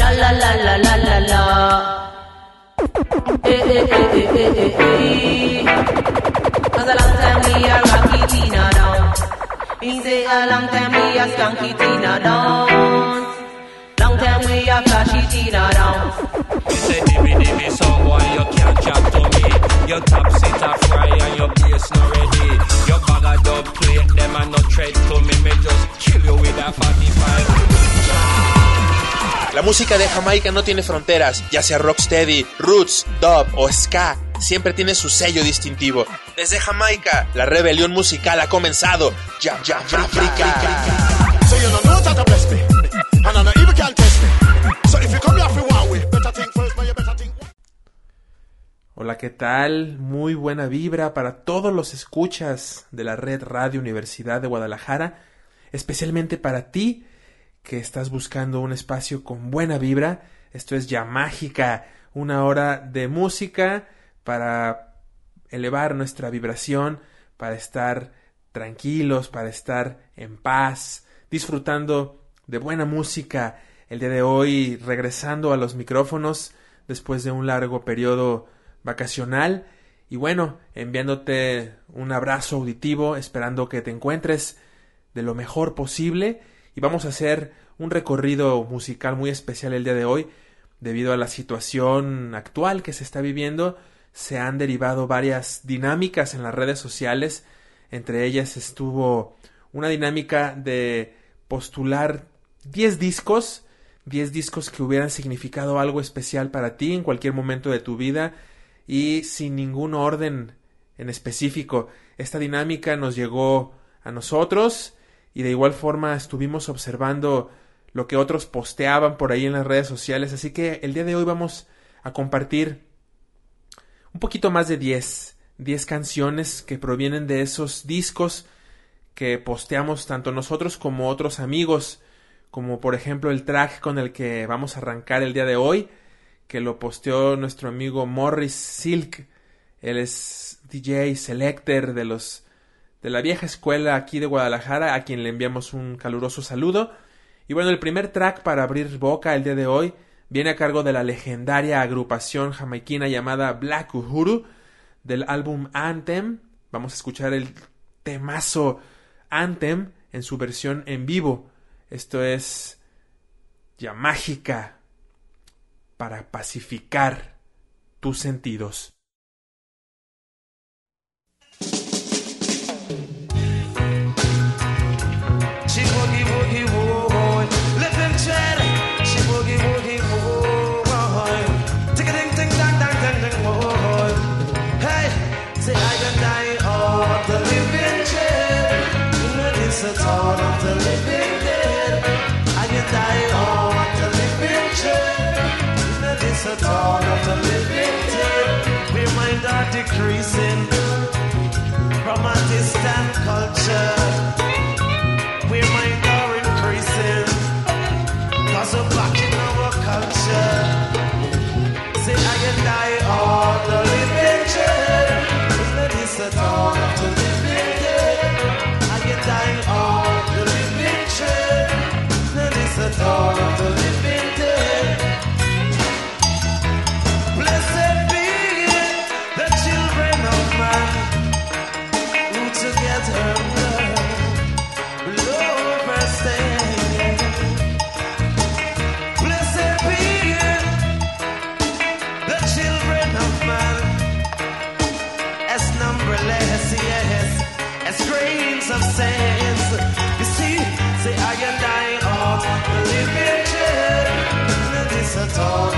La la la la la la la. Eh eh eh eh eh eh eh. Cause a long time we a rocky Tina down. Me say a long time we a skanky Tina down. Long time we a flashy Tina down. You say dimmy dimmy song boy you can't chat to me Your top sit a fry and your bass not ready Your bag of dub plate them a no tread to me Me just kill you with a 45 La música de Jamaica no tiene fronteras, ya sea rocksteady, roots, dub o ska, siempre tiene su sello distintivo. Desde Jamaica, la rebelión musical ha comenzado. Ya, ya, África. Hola, ¿qué tal? Muy buena vibra para todos los escuchas de la red Radio Universidad de Guadalajara, especialmente para ti que estás buscando un espacio con buena vibra. Esto es ya mágica, una hora de música para elevar nuestra vibración, para estar tranquilos, para estar en paz, disfrutando de buena música. El día de hoy regresando a los micrófonos después de un largo periodo vacacional y bueno, enviándote un abrazo auditivo, esperando que te encuentres de lo mejor posible y vamos a hacer un recorrido musical muy especial el día de hoy debido a la situación actual que se está viviendo se han derivado varias dinámicas en las redes sociales entre ellas estuvo una dinámica de postular 10 discos 10 discos que hubieran significado algo especial para ti en cualquier momento de tu vida y sin ningún orden en específico. Esta dinámica nos llegó a nosotros y de igual forma estuvimos observando lo que otros posteaban por ahí en las redes sociales, así que el día de hoy vamos a compartir un poquito más de 10, 10 canciones que provienen de esos discos que posteamos tanto nosotros como otros amigos, como por ejemplo el track con el que vamos a arrancar el día de hoy, que lo posteó nuestro amigo Morris Silk. Él es DJ selector de los de la vieja escuela aquí de Guadalajara, a quien le enviamos un caluroso saludo. Y bueno, el primer track para abrir boca el día de hoy viene a cargo de la legendaria agrupación jamaiquina llamada Black Uhuru del álbum Anthem. Vamos a escuchar el temazo Anthem en su versión en vivo. Esto es ya mágica para pacificar tus sentidos. Mind are all.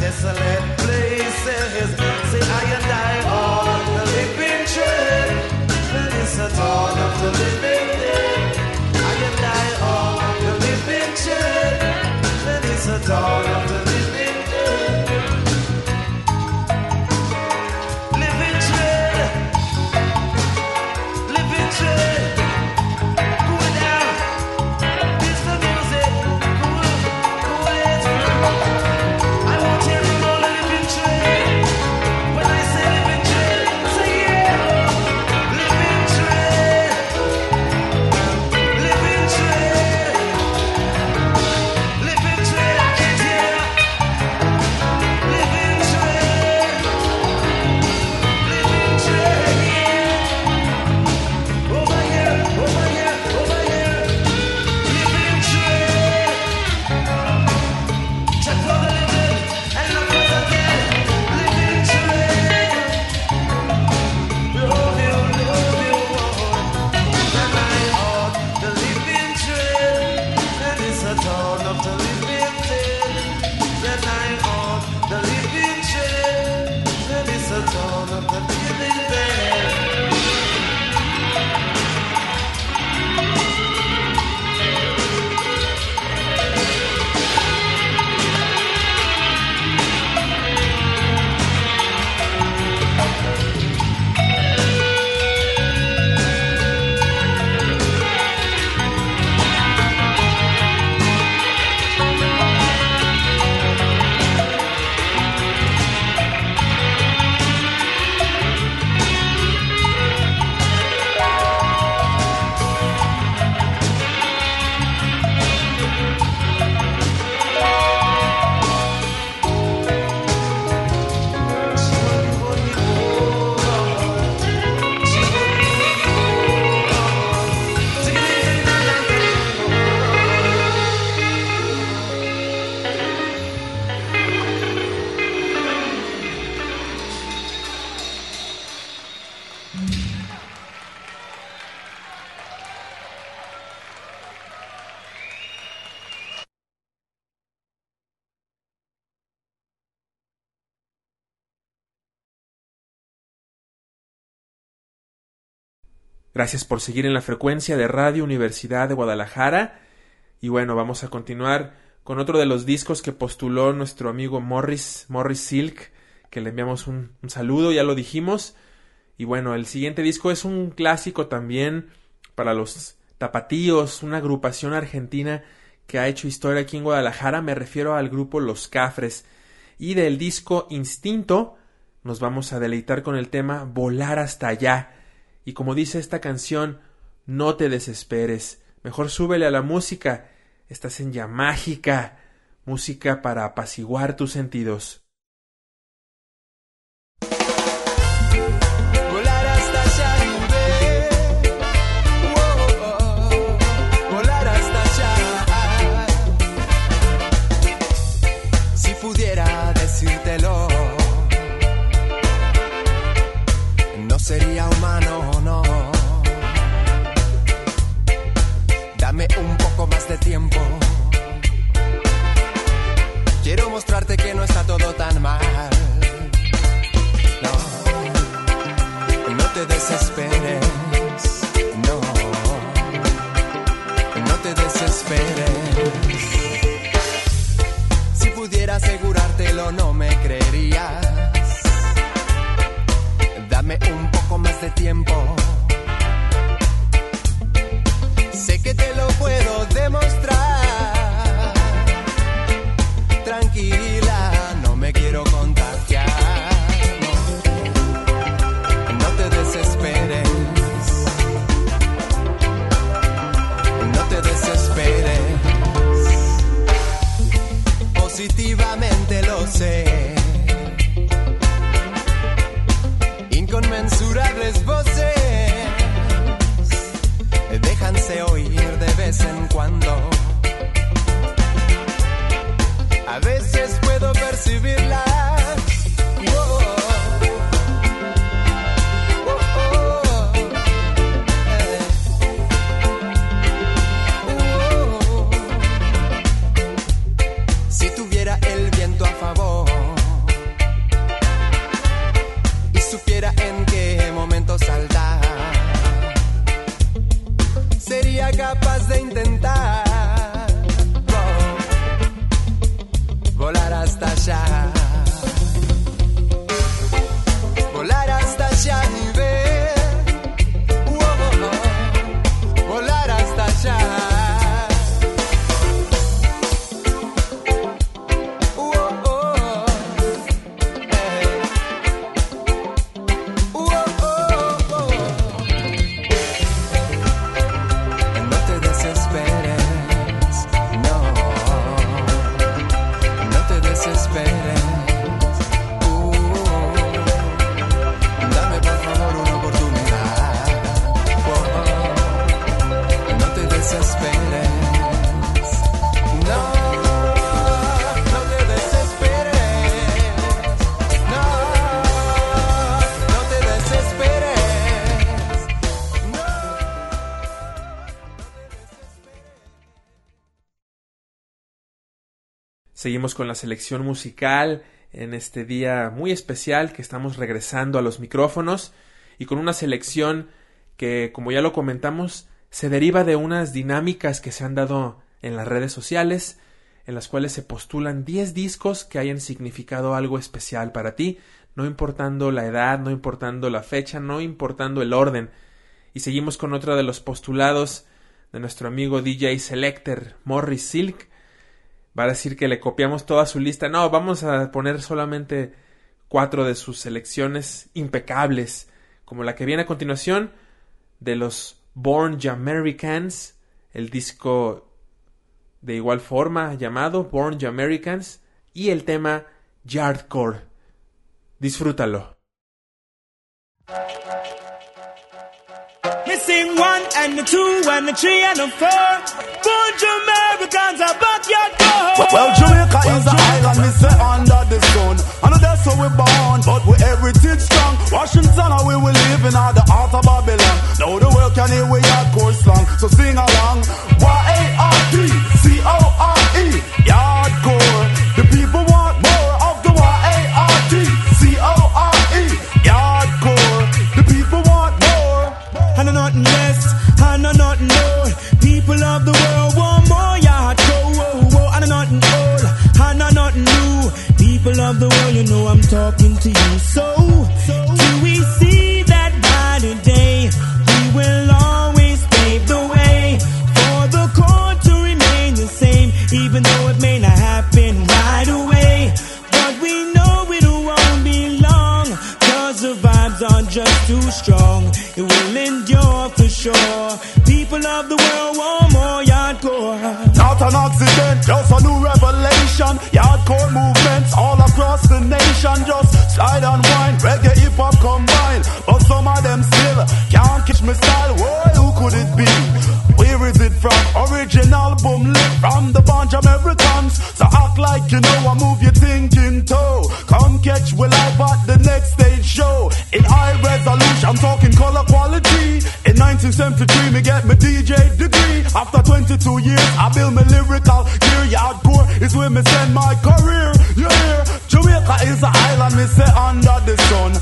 desolate places. Gracias por seguir en la frecuencia de Radio Universidad de Guadalajara. Y bueno, vamos a continuar con otro de los discos que postuló nuestro amigo Morris, Morris Silk, que le enviamos un, un saludo, ya lo dijimos. Y bueno, el siguiente disco es un clásico también para los tapatíos, una agrupación argentina que ha hecho historia aquí en Guadalajara. Me refiero al grupo Los Cafres. Y del disco Instinto nos vamos a deleitar con el tema Volar hasta allá. Y como dice esta canción, no te desesperes, mejor súbele a la música, estás en ya mágica, música para apaciguar tus sentidos. Volar hasta Quiero mostrarte que no está todo tan mal. No. No te desesperes, no, no te desesperes. Si pudiera asegurártelo, no me creerías. Dame un poco más de tiempo. Seguimos con la selección musical en este día muy especial que estamos regresando a los micrófonos y con una selección que, como ya lo comentamos, se deriva de unas dinámicas que se han dado en las redes sociales, en las cuales se postulan 10 discos que hayan significado algo especial para ti, no importando la edad, no importando la fecha, no importando el orden. Y seguimos con otro de los postulados de nuestro amigo DJ Selector, Morris Silk, va a decir que le copiamos toda su lista. No, vamos a poner solamente cuatro de sus selecciones impecables, como la que viene a continuación de los Born Jamericans, el disco de igual forma llamado Born Jamericans y el tema Yardcore. Disfrútalo. Me sing one and the two and the three and the four. Bunch of Americans are backyard door. Well, Jamaica is an island, me say under the sun. I know that's where we're born, but we heritage strong. Washington, how we will live in the heart of Babylon. Now the world can hear we hardcore slang, so sing along. Y-A-R-D-C-O-R-E, yardcore. The people People of the world want more yard go. Whoa, whoa, and nothing old, and nothing new. People of the world, you know I'm talking to you. So, do we see that by today? We will always pave the way for the core to remain the same, even though it may not happen right away. But we know it won't be long, cause the vibes are just too strong. It will endure for sure. People of the world an accident, just a new revelation. Hardcore movements all across the nation. Just slide and wine, reggae, hip hop combine. But some of them still can't catch my style. Whoa, who could it be? Where is it from? Original boom lit from the bunch of Americans. So act like you know I move your thinking toe. Come catch we live at the next stage show. In high resolution, I'm talking color quality. In 1973, After 22 years, I build my lyrical gear. Hardcore is where me send my career. You hear? Jamaica is an island, me say under the sun.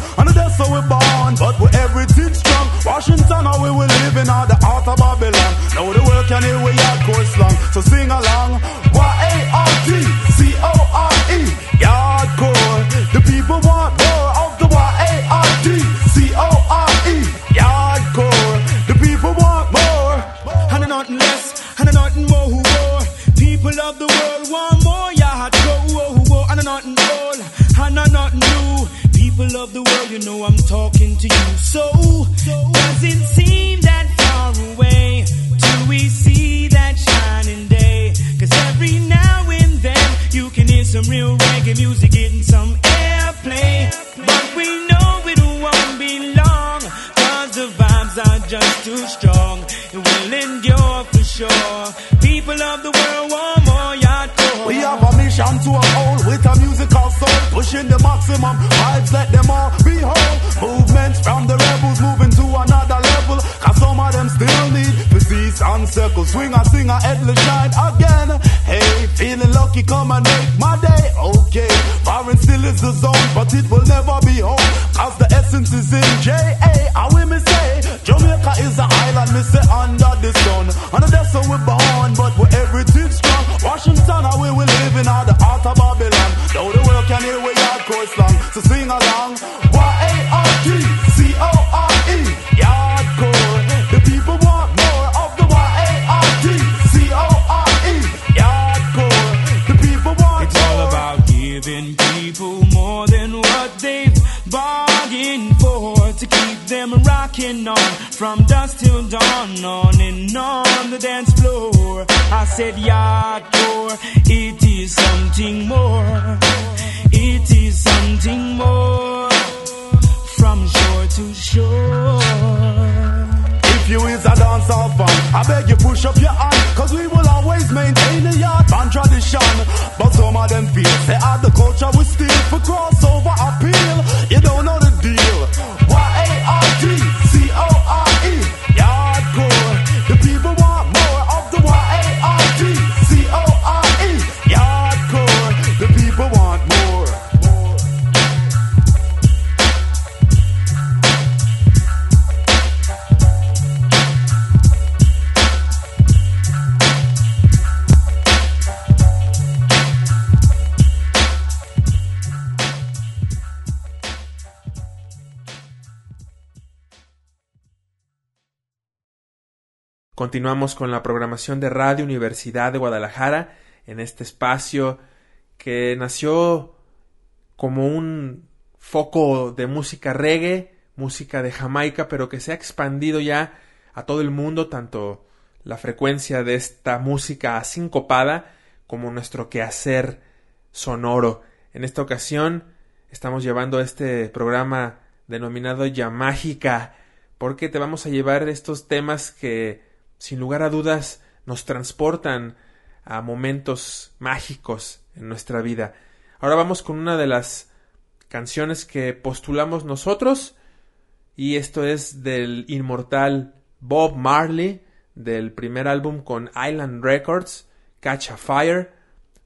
Continuamos con la programación de Radio Universidad de Guadalajara en este espacio que nació como un foco de música reggae, música de Jamaica, pero que se ha expandido ya a todo el mundo, tanto la frecuencia de esta música sincopada como nuestro quehacer sonoro. En esta ocasión estamos llevando este programa denominado Ya Mágica, porque te vamos a llevar estos temas que sin lugar a dudas nos transportan a momentos mágicos en nuestra vida. Ahora vamos con una de las canciones que postulamos nosotros y esto es del inmortal Bob Marley del primer álbum con Island Records, Catch a Fire,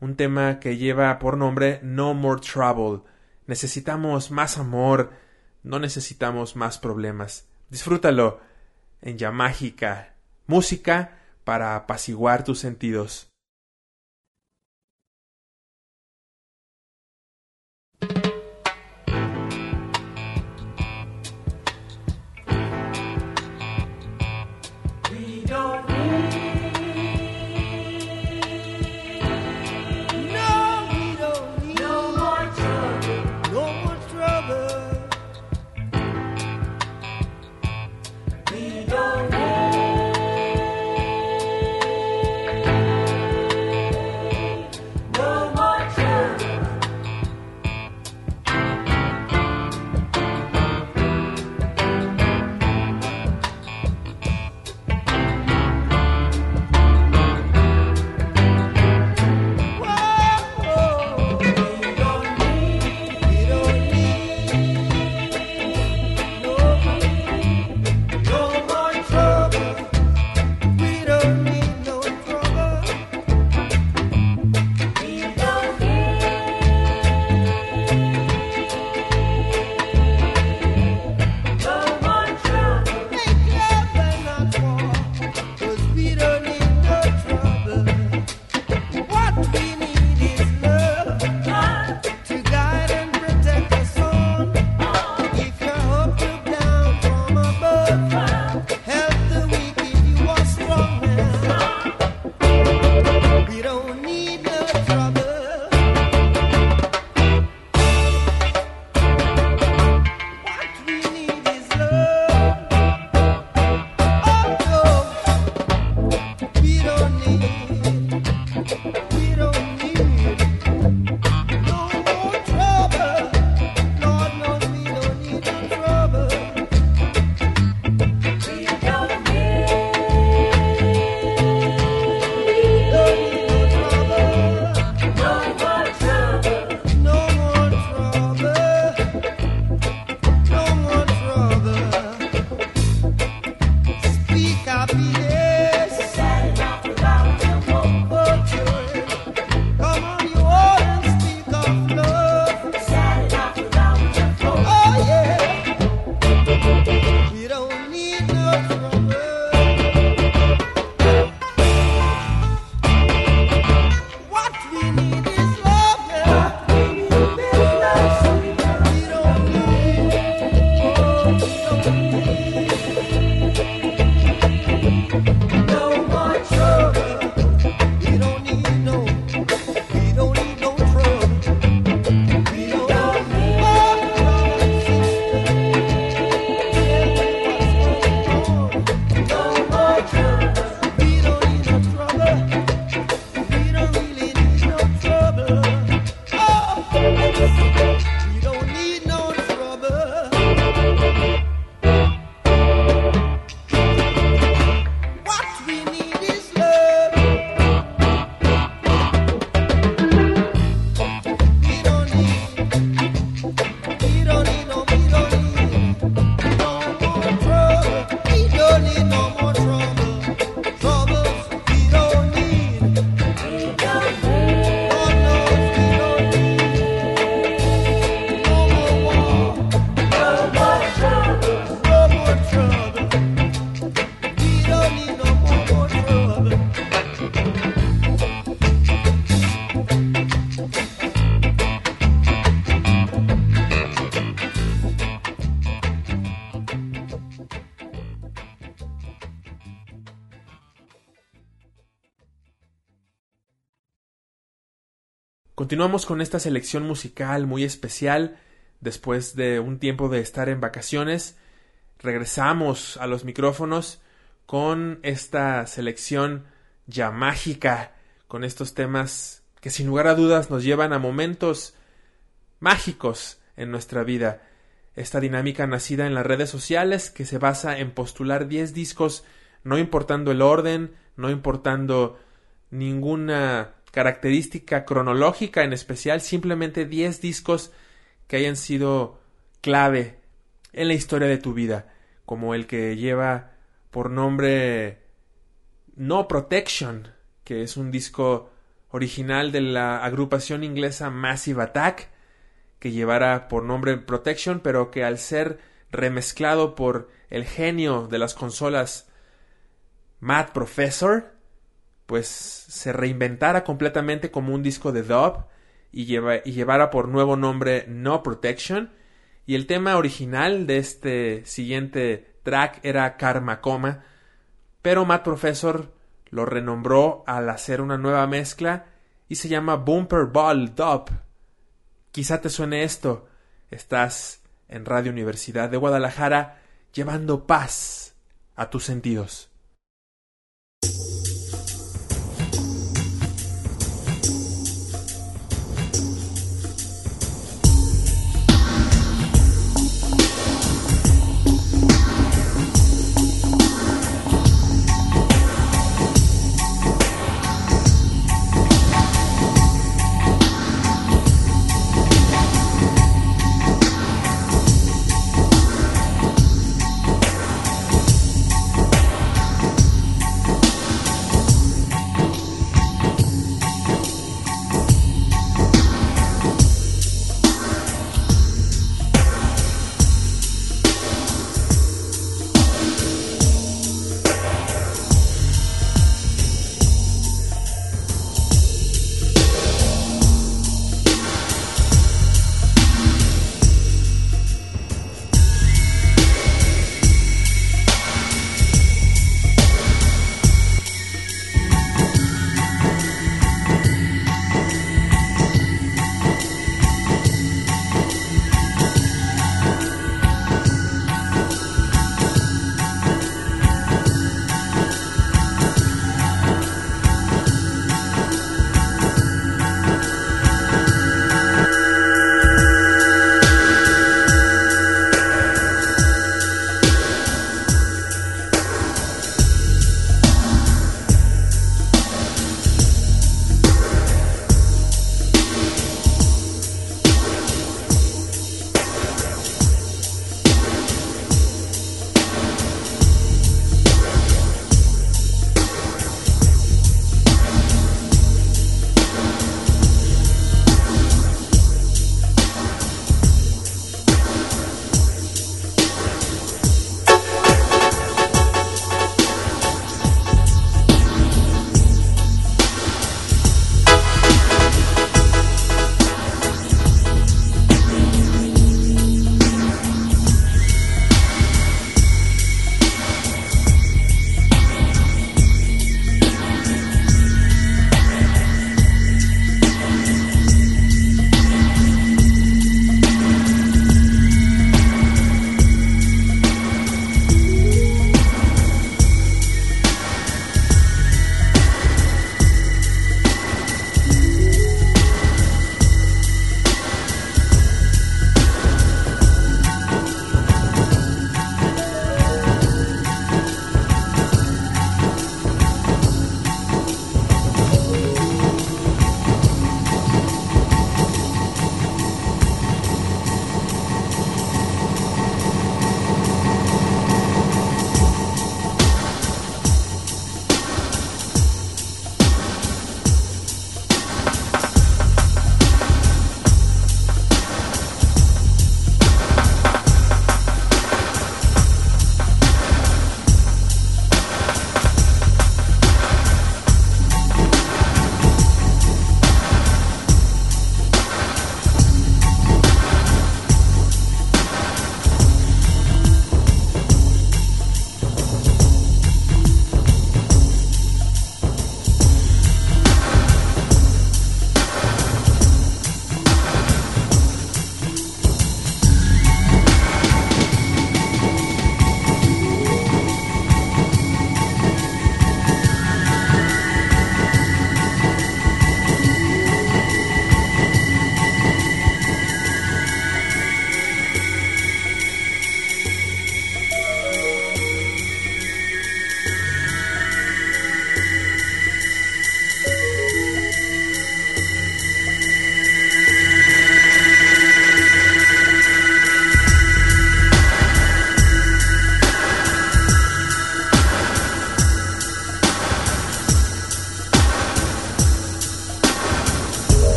un tema que lleva por nombre No More Trouble. Necesitamos más amor, no necesitamos más problemas. Disfrútalo en Ya Mágica, música para apaciguar tus sentidos. Continuamos con esta selección musical muy especial. Después de un tiempo de estar en vacaciones, regresamos a los micrófonos con esta selección ya mágica, con estos temas que sin lugar a dudas nos llevan a momentos mágicos en nuestra vida. Esta dinámica nacida en las redes sociales que se basa en postular 10 discos, no importando el orden, no importando ninguna característica cronológica en especial, simplemente 10 discos que hayan sido clave en la historia de tu vida, como el que lleva por nombre No Protection, que es un disco original de la agrupación inglesa Massive Attack, que llevara por nombre Protection, pero que al ser remezclado por el genio de las consolas Matt Professor, pues se reinventara completamente como un disco de dub y, y llevara por nuevo nombre No Protection. Y el tema original de este siguiente track era Karma Coma, pero Matt Professor lo renombró al hacer una nueva mezcla y se llama Bumper Ball Dub. Quizá te suene esto. Estás en Radio Universidad de Guadalajara llevando paz a tus sentidos.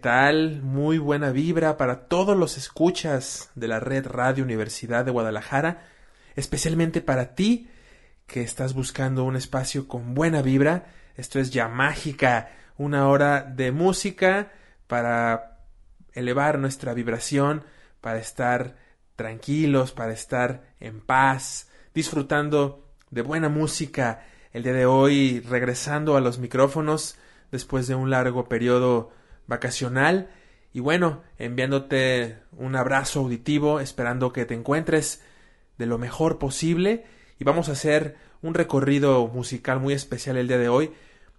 Tal? Muy buena vibra para todos los escuchas de la red Radio Universidad de Guadalajara, especialmente para ti que estás buscando un espacio con buena vibra. Esto es ya mágica, una hora de música para elevar nuestra vibración, para estar tranquilos, para estar en paz, disfrutando de buena música. El día de hoy regresando a los micrófonos después de un largo periodo vacacional. Y bueno, enviándote un abrazo auditivo, esperando que te encuentres de lo mejor posible. Y vamos a hacer un recorrido musical muy especial el día de hoy.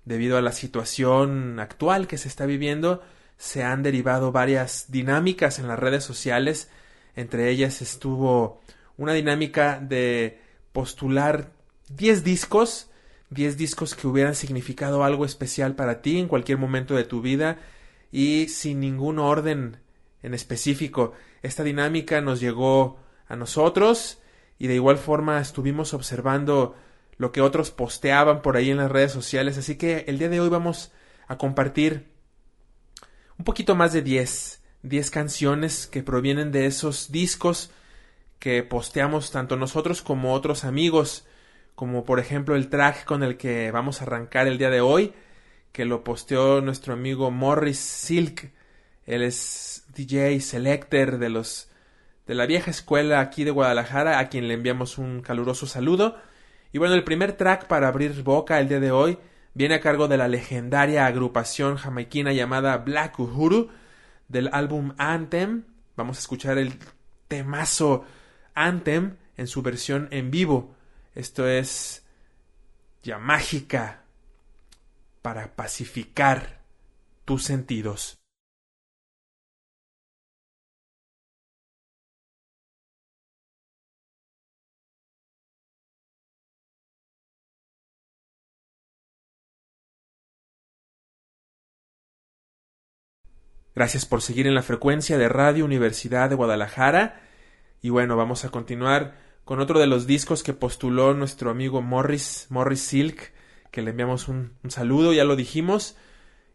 Debido a la situación actual que se está viviendo se han derivado varias dinámicas en las redes sociales. Entre ellas estuvo una dinámica de postular 10 discos. 10 discos que hubieran significado algo especial para ti en cualquier momento de tu vida y sin ningún orden en específico. Esta dinámica nos llegó a nosotros y de igual forma estuvimos observando lo que otros posteaban por ahí en las redes sociales, así que el día de hoy vamos a compartir un poquito más de 10, 10 canciones que provienen de esos discos que posteamos tanto nosotros como otros amigos, como por ejemplo el track con el que vamos a arrancar el día de hoy, que lo posteó nuestro amigo Morris Silk. Él es DJ selector de los de la vieja escuela aquí de Guadalajara, a quien le enviamos un caluroso saludo. Y bueno, el primer track para abrir boca el día de hoy viene a cargo de la legendaria agrupación jamaiquina llamada Black Uhuru del álbum Anthem. Vamos a escuchar el temazo Anthem en su versión en vivo. Esto es ya mágica para pacificar tus sentidos. Gracias por seguir en la frecuencia de Radio Universidad de Guadalajara. Y bueno, vamos a continuar con otro de los discos que postuló nuestro amigo Morris, Morris Silk, que le enviamos un, saludo, ya lo dijimos.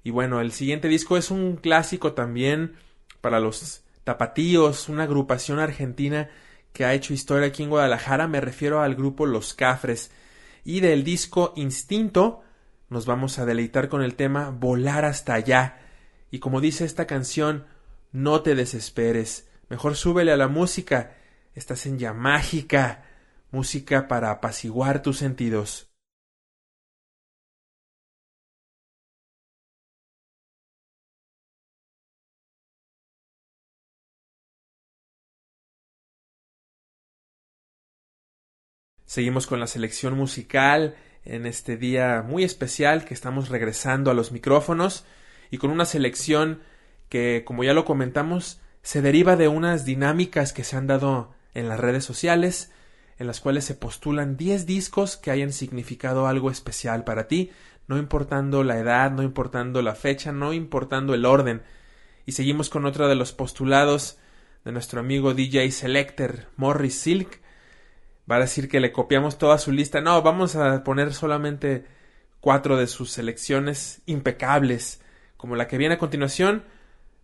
Y bueno, el siguiente disco es un clásico también para los tapatíos, una agrupación argentina que ha hecho historia aquí en Guadalajara, me refiero al grupo Los Cafres. Y del disco Instinto nos vamos a deleitar con el tema Volar hasta allá. Y como dice esta canción, no te desesperes, mejor súbele a la música, estás en ya mágica, música para apaciguar tus sentidos. Seguimos con la selección musical en este día muy especial que estamos regresando a los micrófonos y con una selección que, como ya lo comentamos, se deriva de unas dinámicas que se han dado en las redes sociales, en las cuales se postulan 10 discos que hayan significado algo especial para ti, no importando la edad, no importando la fecha, no importando el orden. Y seguimos con otro de los postulados de nuestro amigo DJ Selector Morris Silk, va a decir que le copiamos toda su lista. No, vamos a poner solamente cuatro de sus selecciones impecables, como la que viene a continuación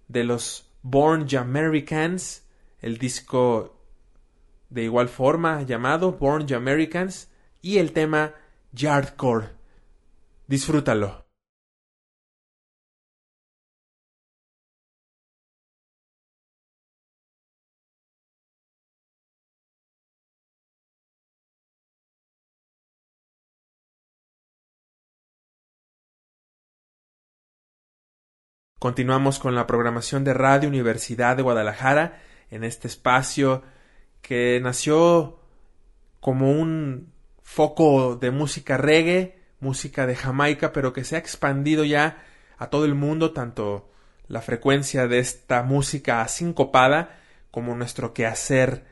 de los Born Jamericans, el disco de igual forma llamado Born Jamericans y el tema Yardcore. Disfrútalo. Continuamos con la programación de Radio Universidad de Guadalajara en este espacio que nació como un foco de música reggae, música de Jamaica, pero que se ha expandido ya a todo el mundo, tanto la frecuencia de esta música sincopada como nuestro quehacer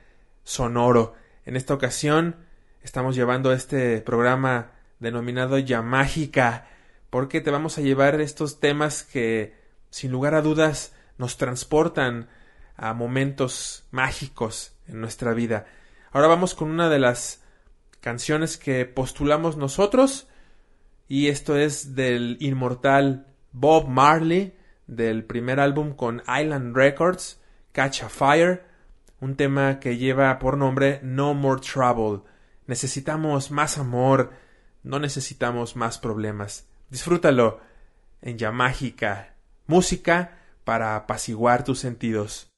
sonoro. En esta ocasión estamos llevando este programa denominado Ya Mágica, porque te vamos a llevar estos temas que sin lugar a dudas, nos transportan a momentos mágicos en nuestra vida. Ahora vamos con una de las canciones que postulamos nosotros y esto es del inmortal Bob Marley del primer álbum con Island Records, Catch a Fire, un tema que lleva por nombre No More Trouble. Necesitamos más amor, no necesitamos más problemas. Disfrútalo en Yamágica, música para apaciguar tus sentidos.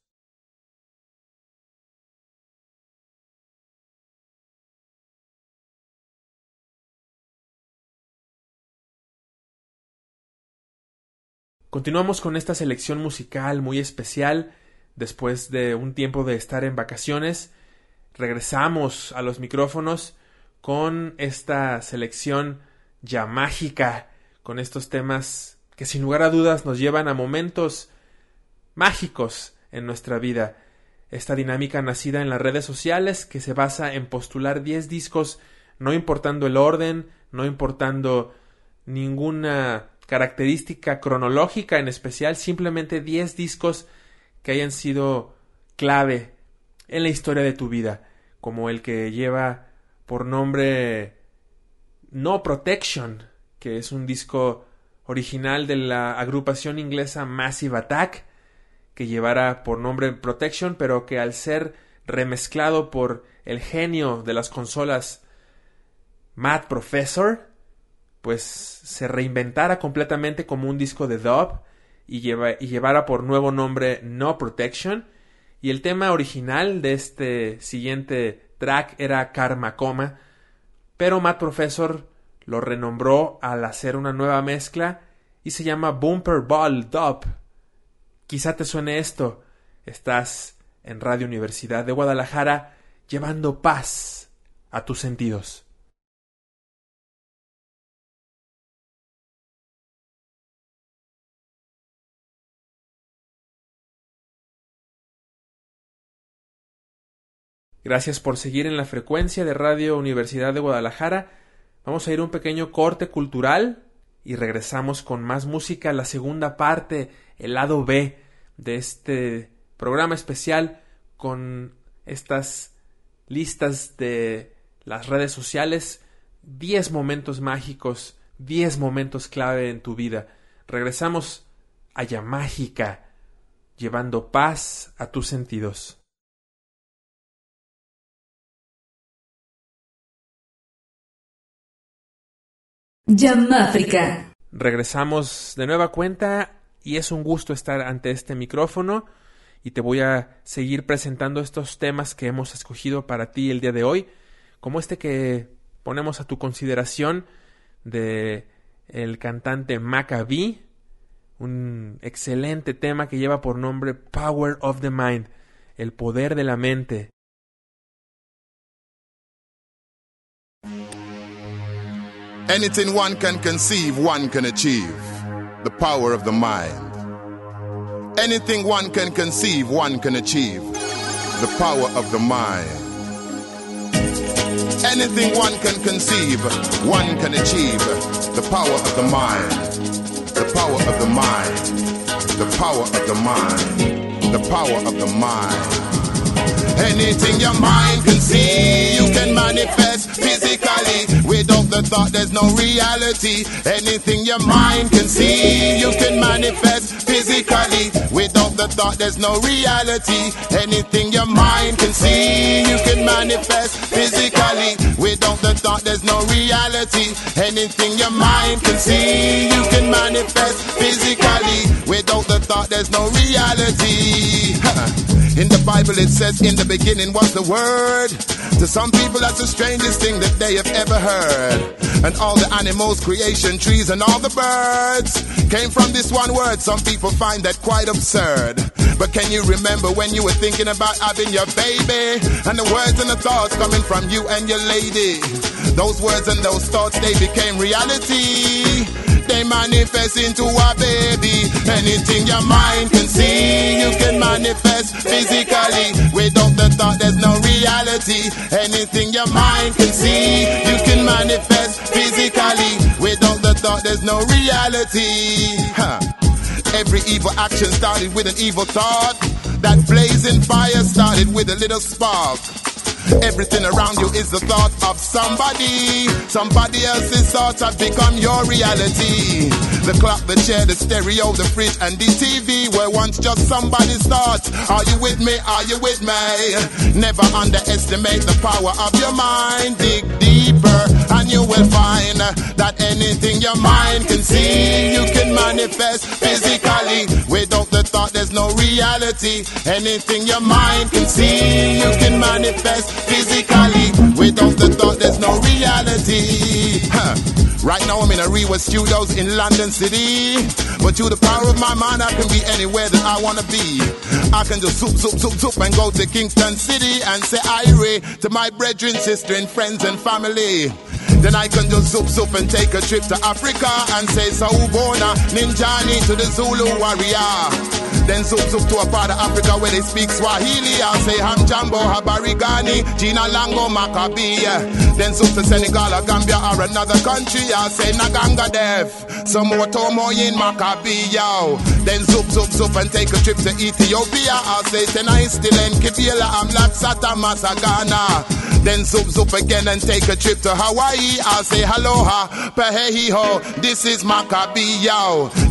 Continuamos con esta selección musical muy especial. Después de un tiempo de estar en vacaciones, regresamos a los micrófonos con esta selección ya mágica, con estos temas que sin lugar a dudas nos llevan a momentos mágicos en nuestra vida. Esta dinámica nacida en las redes sociales que se basa en postular 10 discos, no importando el orden, no importando ninguna característica cronológica en especial, simplemente 10 discos que hayan sido clave en la historia de tu vida, como el que lleva por nombre No Protection, que es un disco original de la agrupación inglesa Massive Attack, que llevara por nombre Protection, pero que al ser remezclado por el genio de las consolas Matt Professor, pues se reinventara completamente como un disco de dub y, lleva, y llevara por nuevo nombre No Protection. Y el tema original de este siguiente track era Karma Coma, pero Matt Professor lo renombró al hacer una nueva mezcla y se llama Bumper Ball Dub. Quizá te suene esto. Estás en Radio Universidad de Guadalajara llevando paz a tus sentidos. Gracias por seguir en la frecuencia de Radio Universidad de Guadalajara. Vamos a ir a un pequeño corte cultural y regresamos con más música, la segunda parte, el lado B de este programa especial con estas listas de las redes sociales, 10 momentos mágicos, 10 momentos clave en tu vida. Regresamos a Yamágica, llevando paz a tus sentidos. Regresamos de nueva cuenta y es un gusto estar ante este micrófono y te voy a seguir presentando estos temas que hemos escogido para ti el día de hoy, como este que ponemos a tu consideración de el cantante Maccabi, un excelente tema que lleva por nombre Power of the Mind, el poder de la mente. Anything one can conceive, one can achieve. The power of the mind. Anything one can conceive, one can achieve. The power of the mind. Anything one can conceive, one can achieve. The power of the mind. The power of the mind. The power of the mind. The power of the mind. Anything your mind can see, you can manifest physically. Without the thought, there's no reality. Anything your mind can see, you can manifest physically. Without the thought, there's no reality. Anything your mind can see, you can manifest physically. Without the thought, there's no reality. Anything your mind can see, you can manifest physically. Without the thought, there's no reality. In the Bible it says, in the beginning was the word. To some people that's the strangest thing that they have ever heard. And all the animals, creation, trees, and all the birds came from this one word. Some people find that quite absurd. But can you remember when you were thinking about having your baby? And the words and the thoughts coming from you and your lady. Those words and those thoughts, they became reality they manifest into a baby. Anything your mind can see, you can manifest physically. Without the thought, there's no reality. Anything your mind can see, you can manifest physically. Without the thought, there's no reality. Huh. Every evil action started with an evil thought. That blazing fire started with a little spark. Everything around you is the thought of somebody. Somebody else's thoughts have become your reality. The clock, the chair, the stereo, the fridge, and the TV were once just somebody's thoughts. Are you with me? Are you with me? Never underestimate the power of your mind. Dig deeper, and you will find that anything your mind can see, you can manifest physically. Without the thought, there's no reality. Anything your mind can see, you can manifest physically. Without the thought, there's no reality. Huh. Right now I'm in a Rewa Studios in London City. But through the power of my mind, I can be anywhere that I wanna be. I can just soup, soup, soup, soup and go to Kingston City and say Irie to my brethren, sister, and friends and family. Then I can just soup, soup and take a trip to Africa and say Saubona, Ninjani to the Zulu warrior. Then soup, soup to a part of Africa where they speak Swahili. I'll say Hamjambo, Habarigani, Gina Lango, Maccabi. Then soup to Senegal or Gambia or another country. I'll say Naganga Dev, some more Tomo in Maccabi. Then soup, soup, soup and take a trip to Ethiopia. I'll say Tenai still in Kibila, I'm Latsata, Masagana. Then soup, soup again and take a trip to Hawaii. I'll say aloha, pahehiho, this is Maccabi.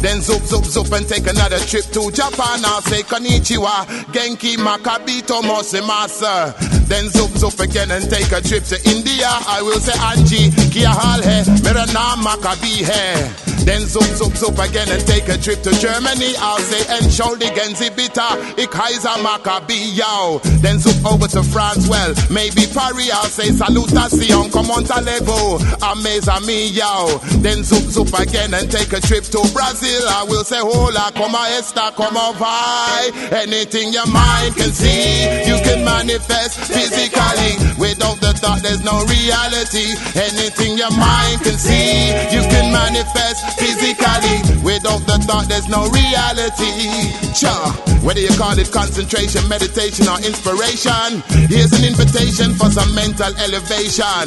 Then soup, soup, soup and take another trip to Japan. I'll say konnichiwa, genki, Maccabi, tomosemasa. Then zoop zoop again and take a trip to India. I will say Anji, kia hal hai, mera naam Maccabi hai. Then zoop zoop zoop again and take a trip to Germany. I'll say Entschuldi Genzibita, ich heiße Maccabi, yo. Then zoop over to France, well, maybe Paris. I'll say salutation, comment allez-vous, amaze me, yo. Then zoop zoop again and take a trip to Brazil. I will say hola, come como esta, como vai. Anything your mind can see, you can manifest physically. Without the thought, there's no reality. Anything your mind can see, you can manifest physically. Without the thought, there's no reality. Cha. Whether you call it concentration, meditation, or inspiration, here's an invitation for some mental elevation.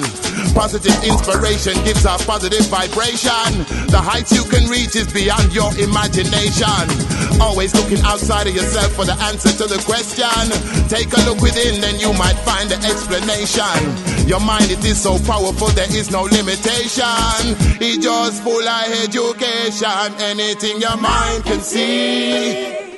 Positive inspiration gives a positive vibration. The heights you can reach is beyond your imagination. Always looking outside of yourself for the answer to the question. Take a look within, then you might find the explanation. Your mind, it is so powerful, there is no limitation. It just full of education. Anything your mind can see.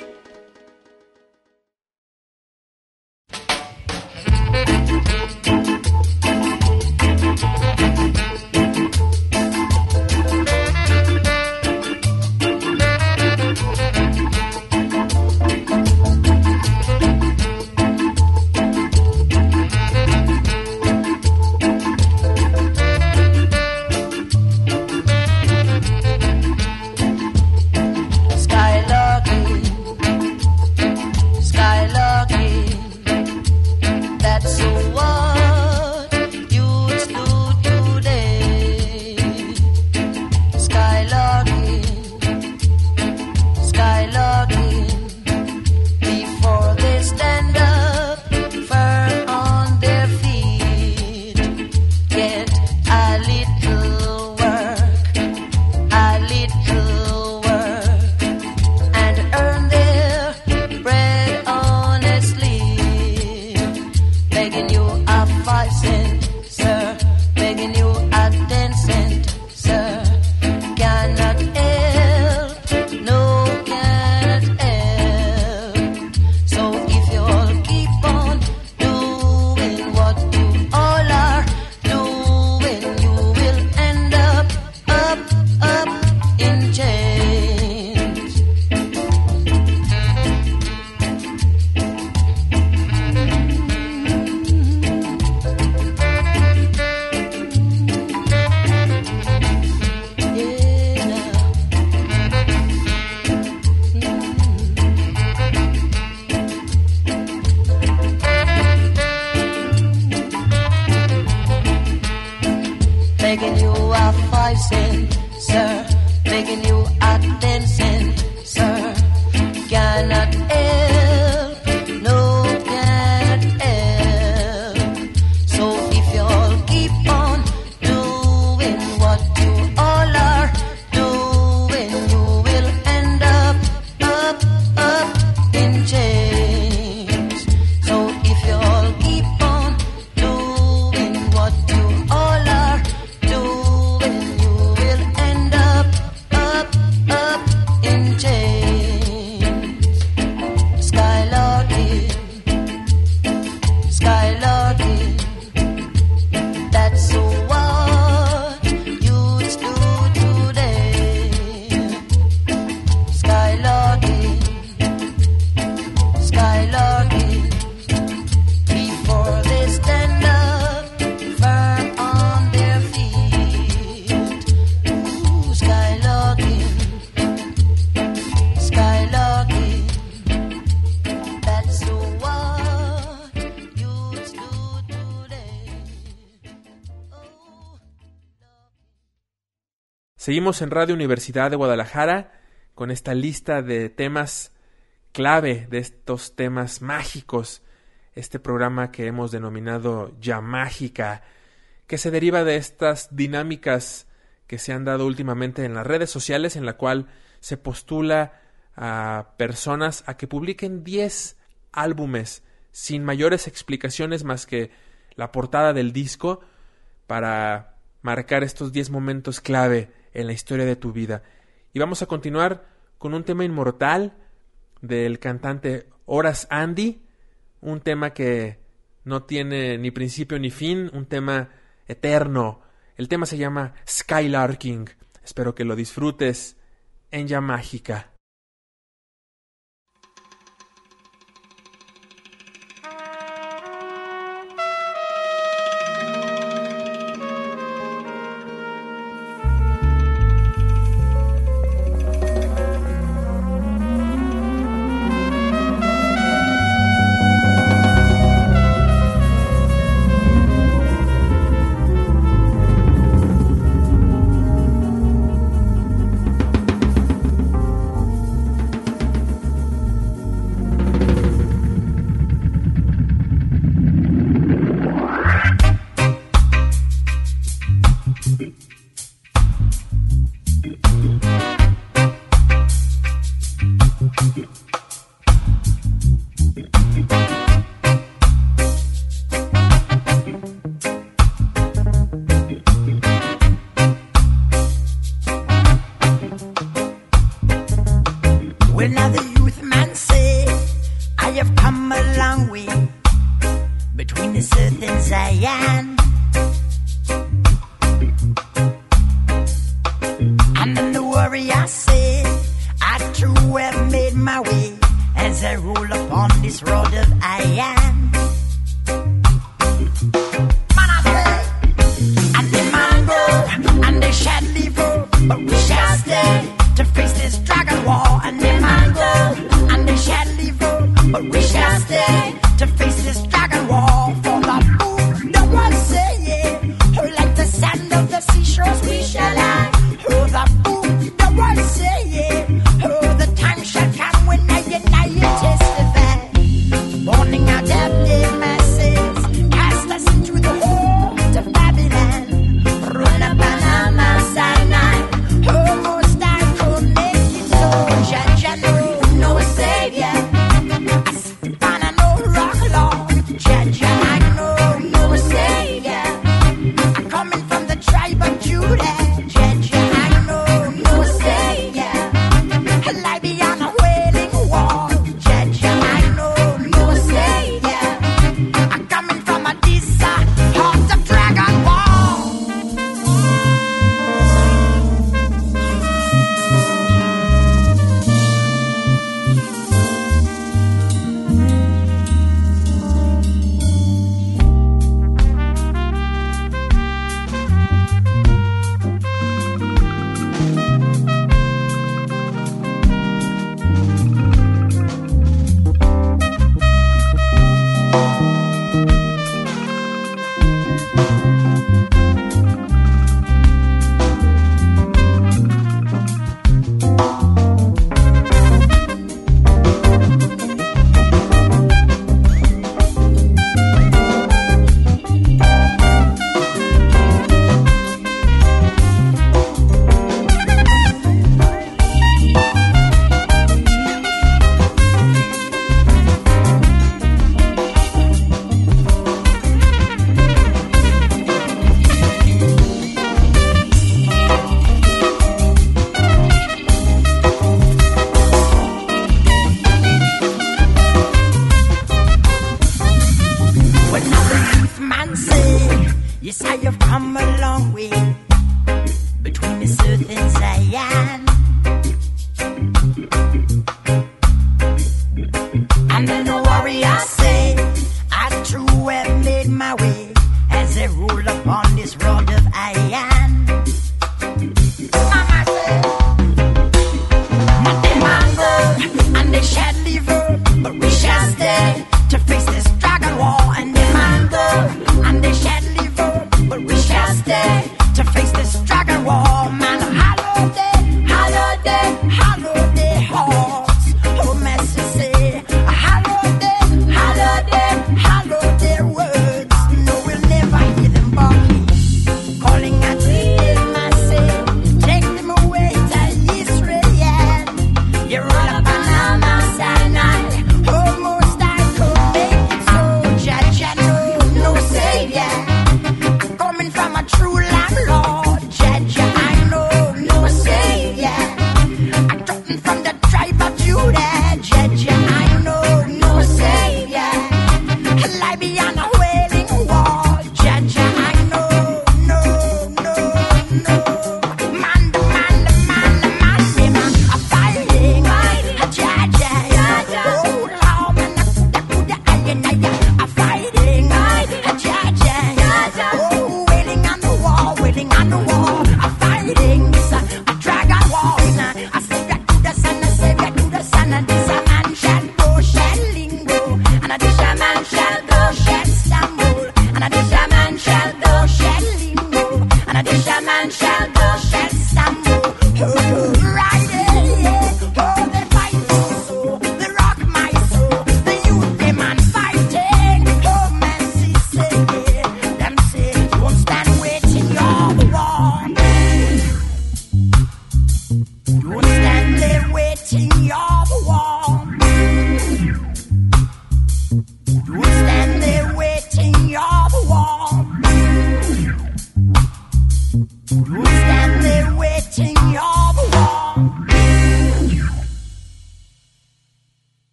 Seguimos en Radio Universidad de Guadalajara con esta lista de temas clave, de estos temas mágicos, este programa que hemos denominado Ya Mágica, que se deriva de estas dinámicas que se han dado últimamente en las redes sociales, en la cual se postula a personas a que publiquen 10 álbumes sin mayores explicaciones más que la portada del disco para marcar estos 10 momentos clave en la historia de tu vida. Y vamos a continuar con un tema inmortal del cantante Horace Andy, un tema que no tiene ni principio ni fin, un tema eterno. El tema se llama Skylarking. Espero que lo disfrutes en Ya Mágica.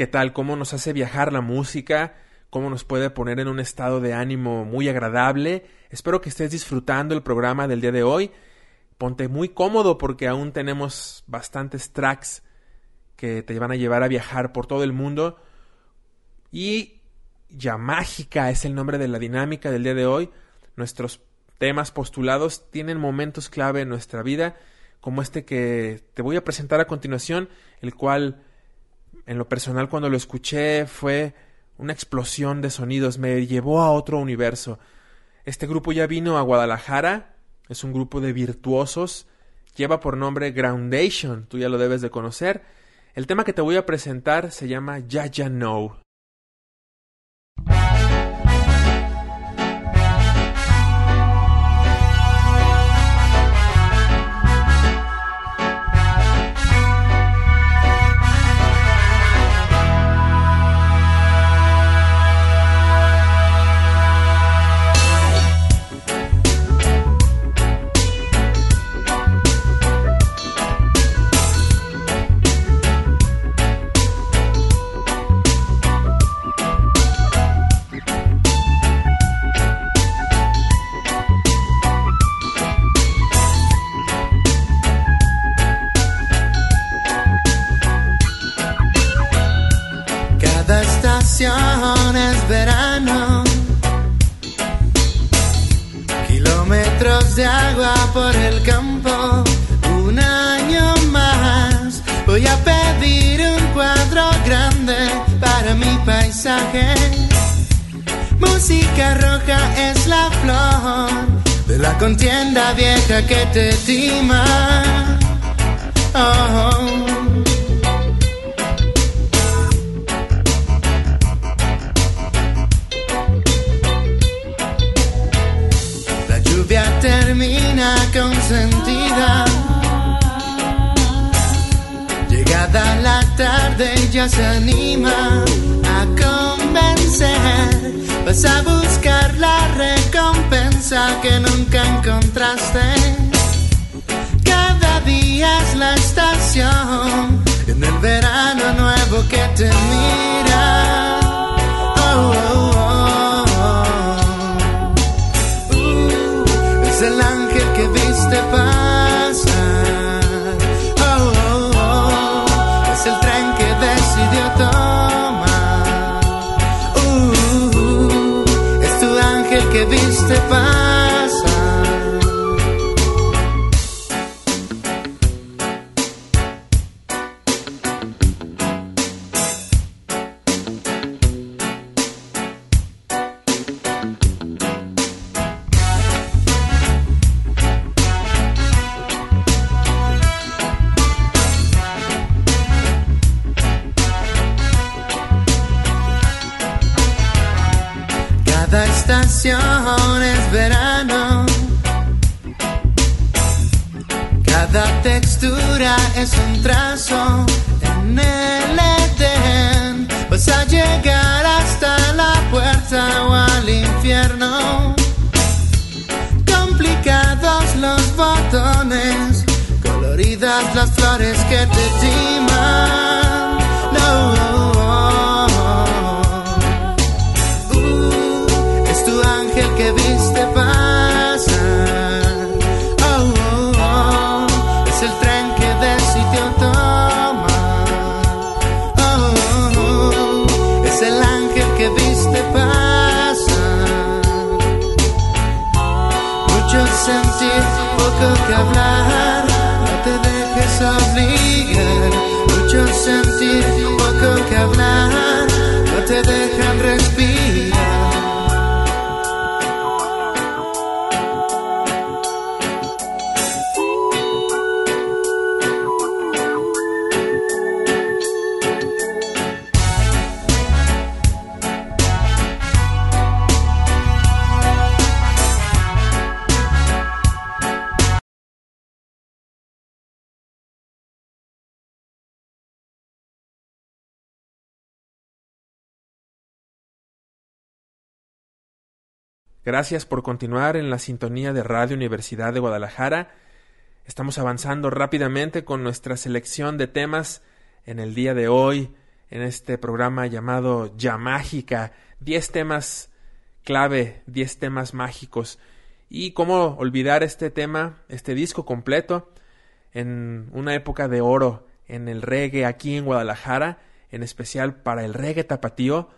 ¿Qué tal? ¿Cómo nos hace viajar la música? ¿Cómo nos puede poner en un estado de ánimo muy agradable? Espero que estés disfrutando el programa del día de hoy. Ponte muy cómodo porque aún tenemos bastantes tracks que te van a llevar a viajar por todo el mundo. Y ya mágica es el nombre de la dinámica del día de hoy. Nuestros temas postulados tienen momentos clave en nuestra vida, como este que te voy a presentar a continuación, el cual en lo personal cuando lo escuché fue una explosión de sonidos, me llevó a otro universo. Este grupo ya vino a Guadalajara, es un grupo de virtuosos, lleva por nombre Groundation, tú ya lo debes de conocer. El tema que te voy a presentar se llama Ya Ya No. De la contienda vieja que te tima. Oh. La lluvia termina consentida. Llegada la tarde ya se anima a convencer. Vas a buscar la recompensa que nunca encontraste. Cada día es la estación en el verano nuevo que te mira. Que viste Mucho sentir, poco que hablar. No te dejes obligar. Mucho sentir, poco que hablar. No te dejan Gracias por continuar en la sintonía de Radio Universidad de Guadalajara. Estamos avanzando rápidamente con nuestra selección de temas en el día de hoy, en este programa llamado Ya Mágica. 10 temas clave, 10 temas mágicos. Y cómo olvidar este tema, este disco completo, en una época de oro en el reggae aquí en Guadalajara, en especial para el reggae tapatío.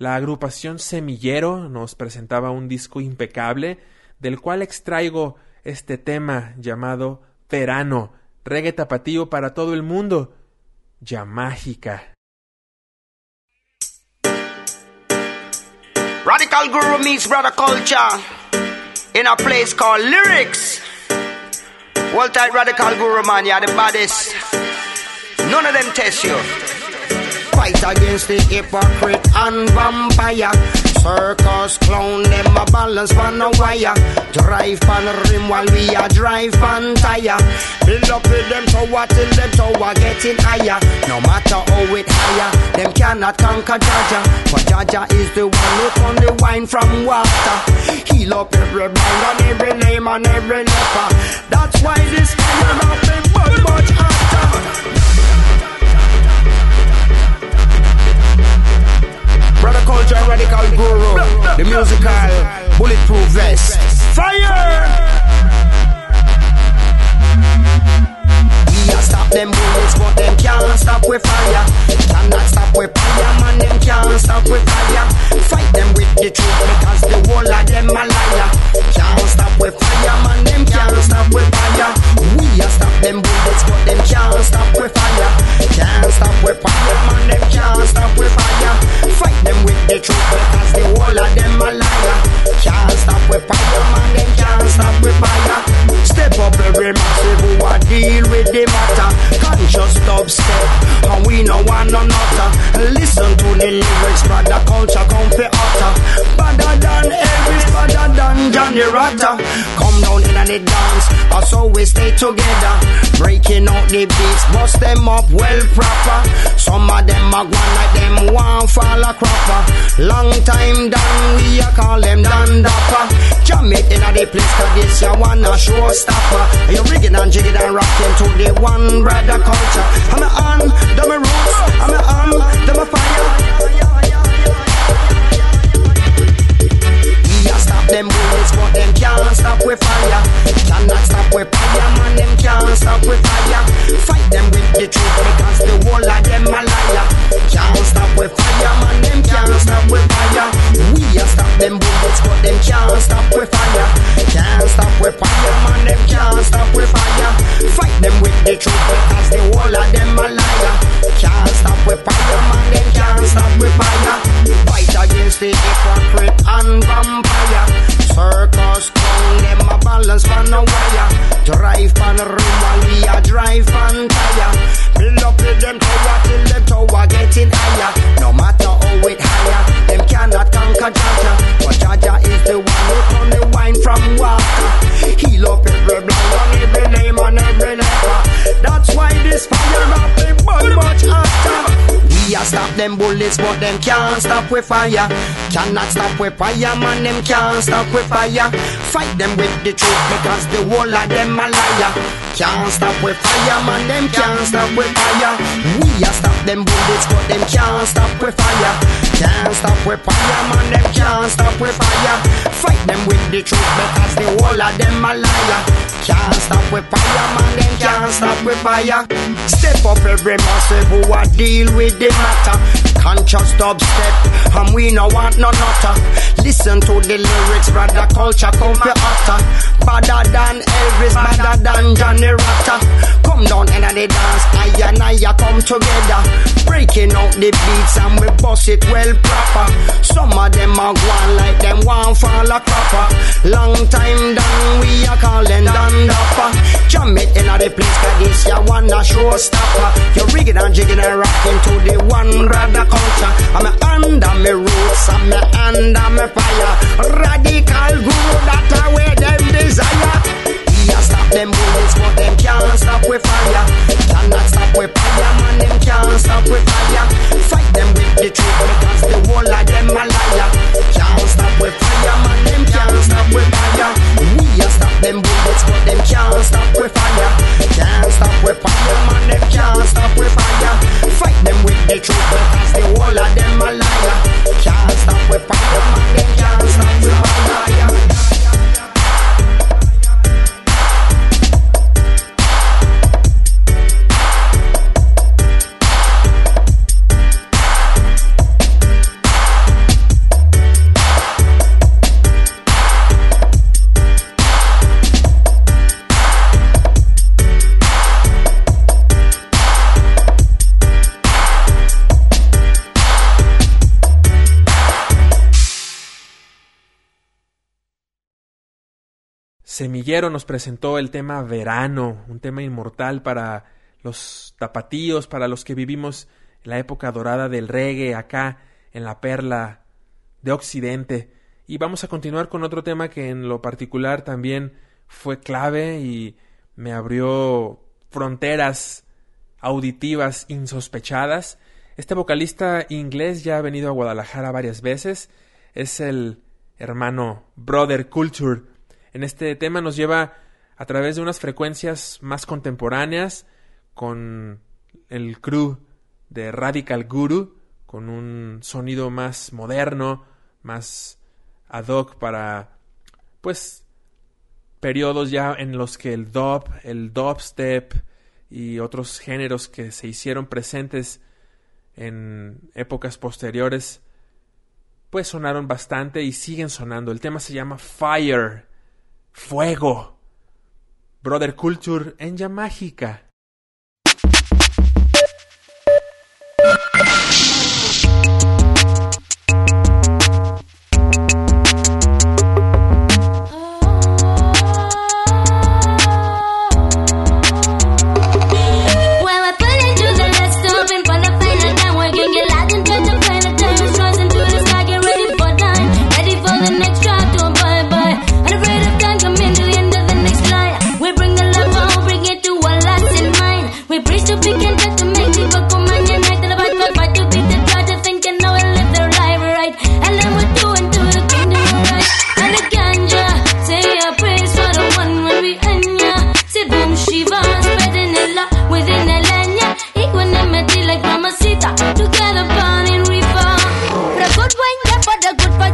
La agrupación Semillero nos presentaba un disco impecable, del cual extraigo este tema llamado Verano, reggae tapatío para todo el mundo, ya mágica. Radical Guru meets brother culture in a place called Lyrics. Tight Radical Guru man, you're the baddest. None of them test you. Fight against the hypocrite and vampire. Circus clown, them a balance on a wire. Drive pan rim while we a drive pan tire. Build up with them tower till them tower getting higher. No matter how it higher, them cannot conquer Jaja. But Jaja is the one who turn the wine from water. Heal up every mind and every name and every leper. That's why this fire up been burn much Brother Culture Radical Guru, the musical bulletproof vest. Fire! Stop them bullets, but them can't stop with fire. Cannot stop with fire, man. Them can't stop with fire. Fight them with the truth because the whole of them a liar. Can't stop with fire, man. Them can't stop with fire. We a stop them bullets, but them can't stop with fire. Can't stop with fire, man. Them can't stop with fire. Fight them with the truth because the whole of them a liar. Can't stop with fire, man. Them can't stop with fire. Step up every massive who a deal with the matter. Conscious dubstep, and we no one no nutter. Listen to the lyrics, brother. Culture come for utter. Better than Elvis, better than Johnny Rotter. Come down in and the dance, us always stay together. Breaking out the beats, bust them up well proper. Some of them a gone like them one fall a cropper. Long time done, we a call them Dan Dapper. Jam it in the place, cause this ya one a showstopper. You rigging and jigging and rocking to the one brother culture. I'm a on, them a roots, I'm a on, them a fire. Them bullets, but them can't stop with fire. Cannot stop with fire, man. Them can't stop with fire. Fight them with the truth because the whole of them a liar. Can't stop with fire, man. Them can't stop with fire. We a stop them bullets, but them can't stop with fire. Can't stop with fire, man. Them can't stop with fire. Fight them with the truth because the whole of them a liar. Can't stop with fire, man. Them can't stop with fire. Fight against the hypocrite and vampire. Circus clown, them a balance on a wire. Drive pan rim while we a drive pan tire. Build up with them tower till them tower getting higher. No matter how it higher, them cannot conquer Jaja. But Jaja is the one who turn the wine from water. Heal up every blind on every name and every leper. That's why this fire up the burn much hotter. We a stop them bullets, but them can't stop with fire. Cannot stop with fire, man. Them can't stop with fire. Fight them with the truth because the whole of them a liar. Can't stop with fire, man. Them can't stop with fire. We a stop them bullets, but them can't stop with fire. Can't stop with fire, man. Them can't stop with fire. Fight them with the truth because the whole of them a liar. Can't stop with fire, man. Them can't stop with fire. Step up every massive who a deal with the matter. Conscious dubstep, and we no want no nutter. Listen to the lyrics, brother. Culture come for utter. Badder than Elvis, badder than Johnny Rotter. Come down and the dance, I and I come together. Breaking out the beats and we bust it well proper. Some of them are gone like them one fall a cropper. Long time done, we are calling Dan Dapper. Jam it in the place, cause this ya one a showstopper. You're rigging and jigging and rocking to the one brother culture. I'm under me roots, I'm under me fire. Radical guru, that's where them desire. We a stop them bullets, but them can't stop with fire. Cannot stop with fire, man. Them can't stop with fire. Fight them with the Nos presentó el tema verano, un tema inmortal para los tapatíos, para los que vivimos la época dorada del reggae acá en la perla de Occidente. Y vamos a continuar con otro tema que en lo particular también fue clave y me abrió fronteras auditivas insospechadas. Este vocalista inglés ya ha venido a Guadalajara varias veces. Es el hermano Brother Culture. En este tema nos lleva a través de unas frecuencias más contemporáneas con el crew de Radical Guru, con un sonido más moderno, más ad hoc para, pues, periodos ya en los que el dub, el dubstep y otros géneros que se hicieron presentes en épocas posteriores, pues sonaron bastante y siguen sonando. El tema se llama Fire, Fuego. Brother Culture en Yamágica.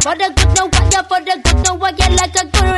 For the good, no wonder, for the good, no one, yeah, like a guru.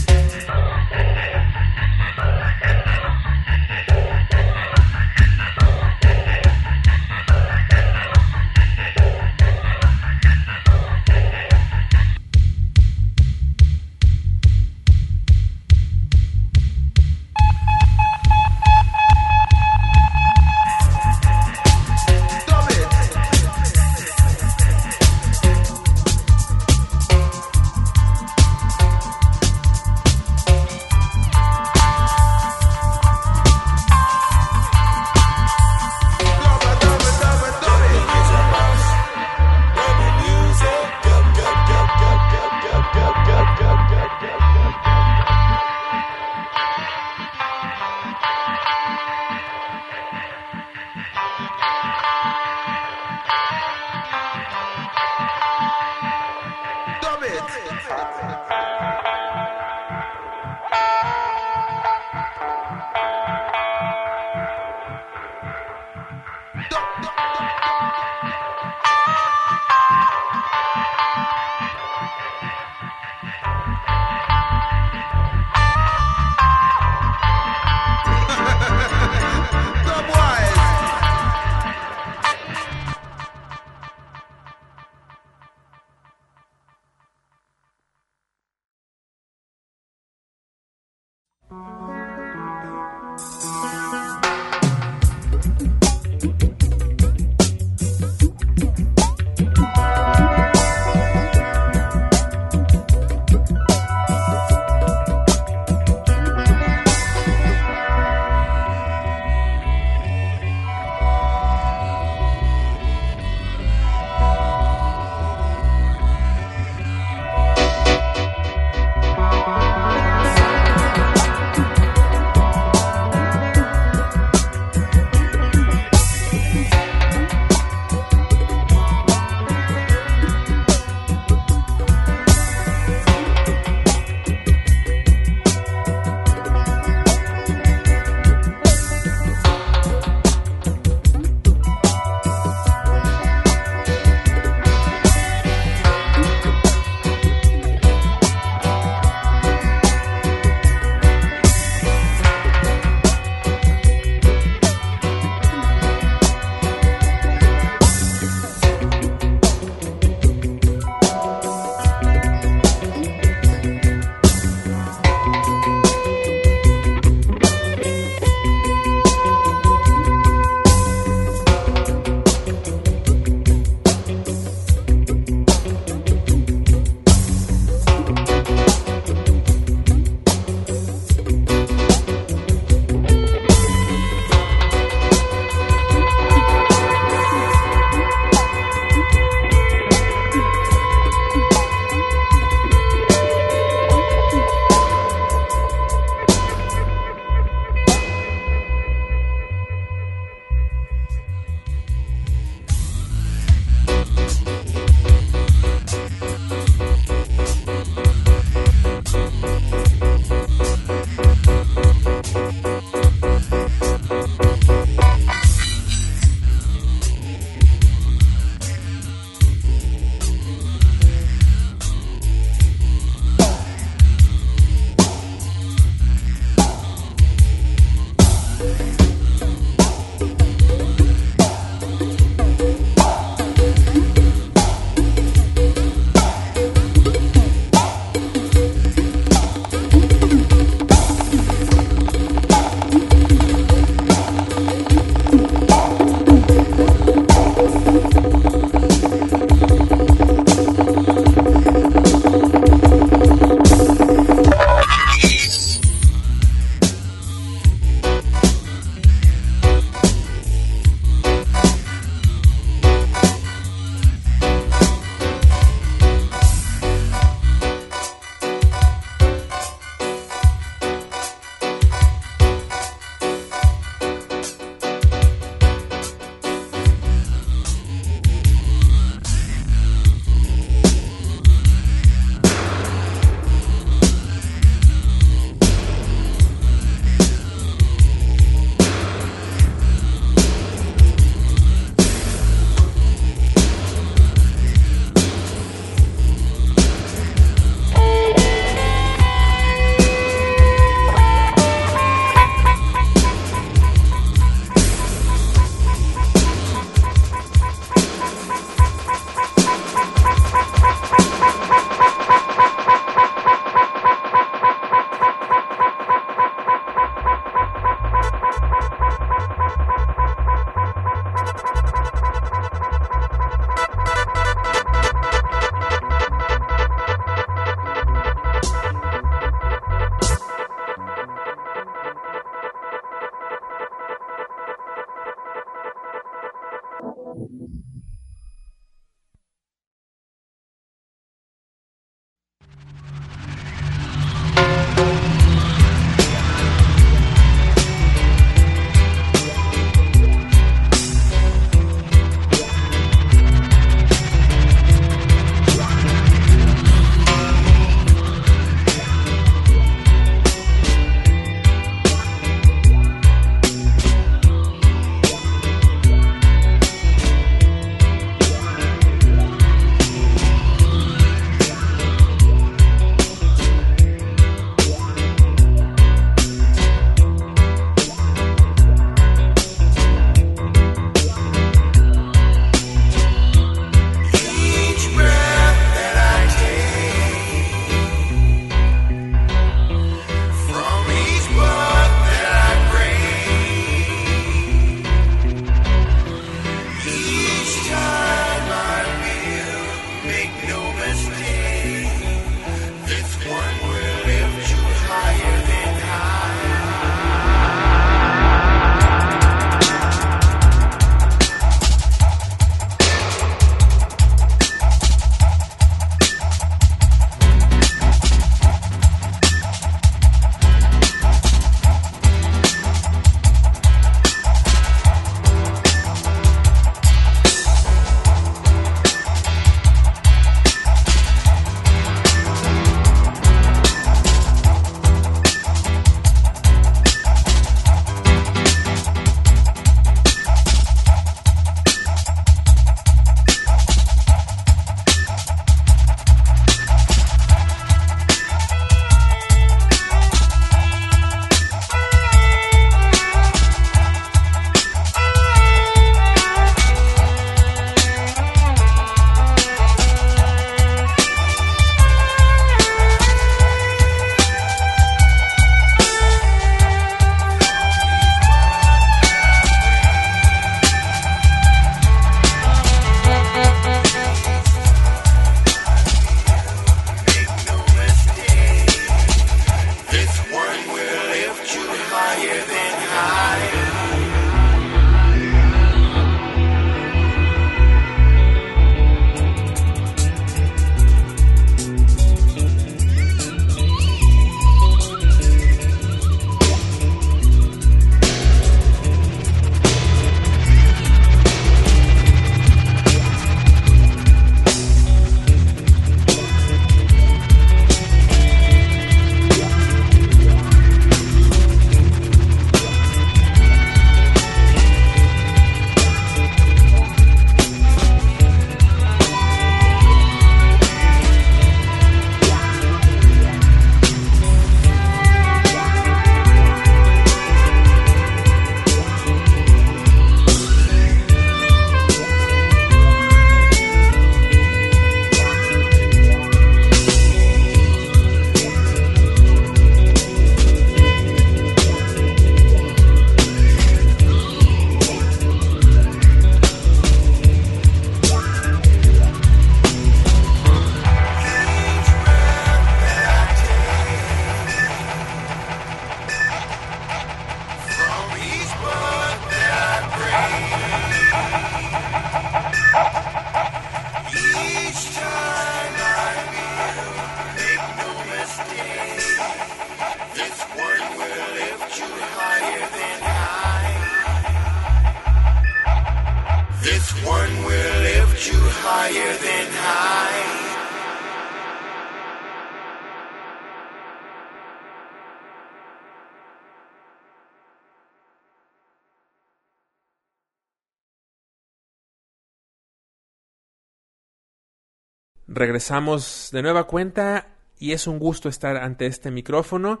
Regresamos de nueva cuenta y es un gusto estar ante este micrófono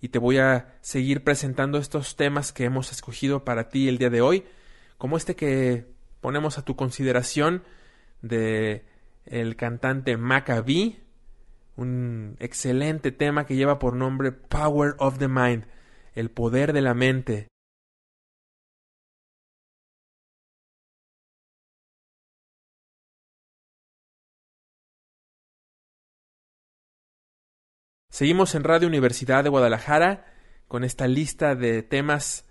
y te voy a seguir presentando estos temas que hemos escogido para ti el día de hoy, como este que ponemos a tu consideración de el cantante Maccabee, un excelente tema que lleva por nombre Power of the Mind, el poder de la mente. Seguimos en Radio Universidad de Guadalajara con esta lista de temas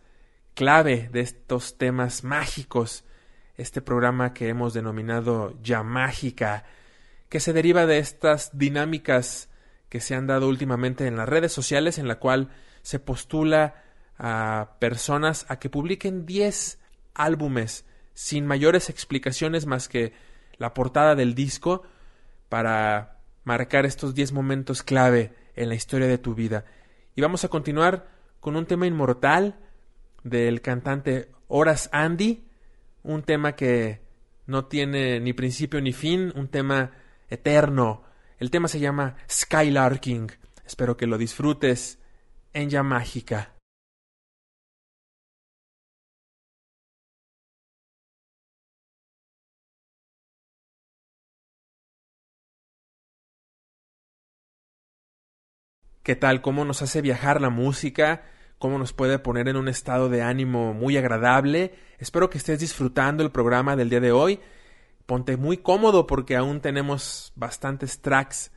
clave, de estos temas mágicos, este programa que hemos denominado Ya Mágica, que se deriva de estas dinámicas que se han dado últimamente en las redes sociales, en la cual se postula a personas a que publiquen 10 álbumes sin mayores explicaciones más que la portada del disco para marcar estos 10 momentos clave en la historia de tu vida. Y vamos a continuar con un tema inmortal del cantante Horace Andy, un tema que no tiene ni principio ni fin, un tema eterno. El tema se llama Skylarking. Espero que lo disfrutes en Ya Mágica. ¿Qué tal? ¿Cómo nos hace viajar la música? ¿Cómo nos puede poner en un estado de ánimo muy agradable? Espero que estés disfrutando el programa del día de hoy. ponte muy cómodo porque aún tenemos bastantes tracks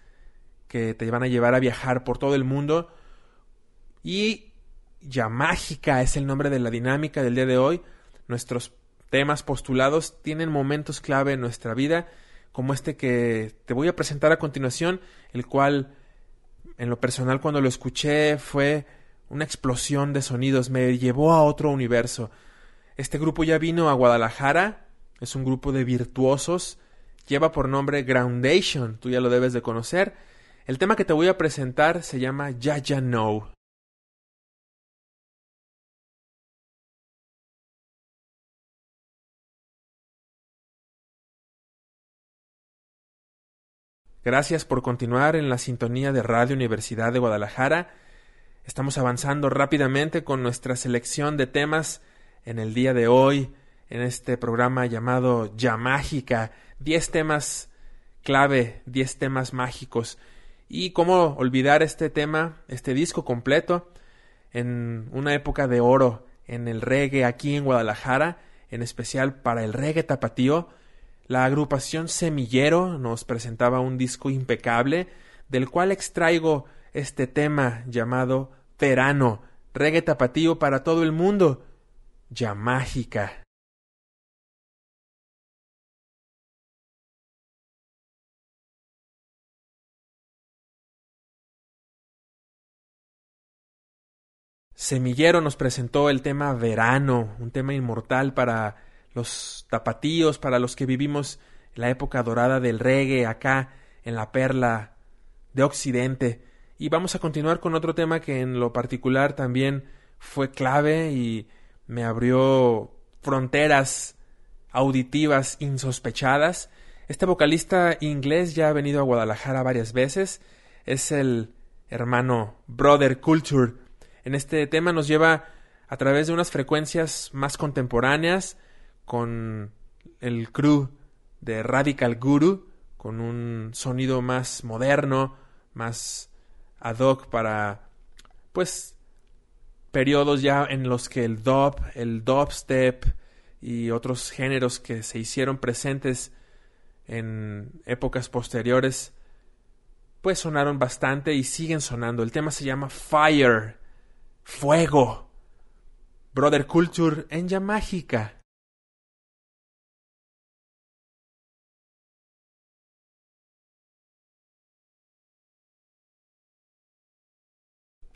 que te van a llevar a viajar por todo el mundo. Y ya mágica es el nombre de la dinámica del día de hoy. Nuestros temas postulados tienen momentos clave en nuestra vida, como este que te voy a presentar a continuación, el cual en lo personal cuando lo escuché fue una explosión de sonidos, me llevó a otro universo. Este grupo ya vino a Guadalajara, es un grupo de virtuosos, lleva por nombre Groundation, tú ya lo debes de conocer. El tema que te voy a presentar se llama Ya Ya No. Gracias por continuar en la sintonía de Radio Universidad de Guadalajara. Estamos avanzando rápidamente con nuestra selección de temas en el día de hoy, en este programa llamado Ya Mágica. Diez temas clave, diez temas mágicos. Y cómo olvidar este tema, este disco completo, en una época de oro en el reggae aquí en Guadalajara, en especial para el reggae tapatío la agrupación Semillero nos presentaba un disco impecable, del cual extraigo este tema llamado Verano, reggae tapatío para todo el mundo, ya mágica. Semillero nos presentó el tema Verano, un tema inmortal para los tapatíos, para los que vivimos la época dorada del reggae acá en la perla de Occidente. Y vamos a continuar con otro tema que en lo particular también fue clave y me abrió fronteras auditivas insospechadas. Este vocalista inglés ya ha venido a Guadalajara varias veces. Es el hermano Brother Culture. En este tema nos lleva a través de unas frecuencias más contemporáneas, con el crew de Radical Guru, con un sonido más moderno, más ad hoc para, pues, periodos ya en los que el dub, el dubstep y otros géneros que se hicieron presentes en épocas posteriores, pues sonaron bastante y siguen sonando. El tema se llama Fire, Fuego. Brother Culture en ya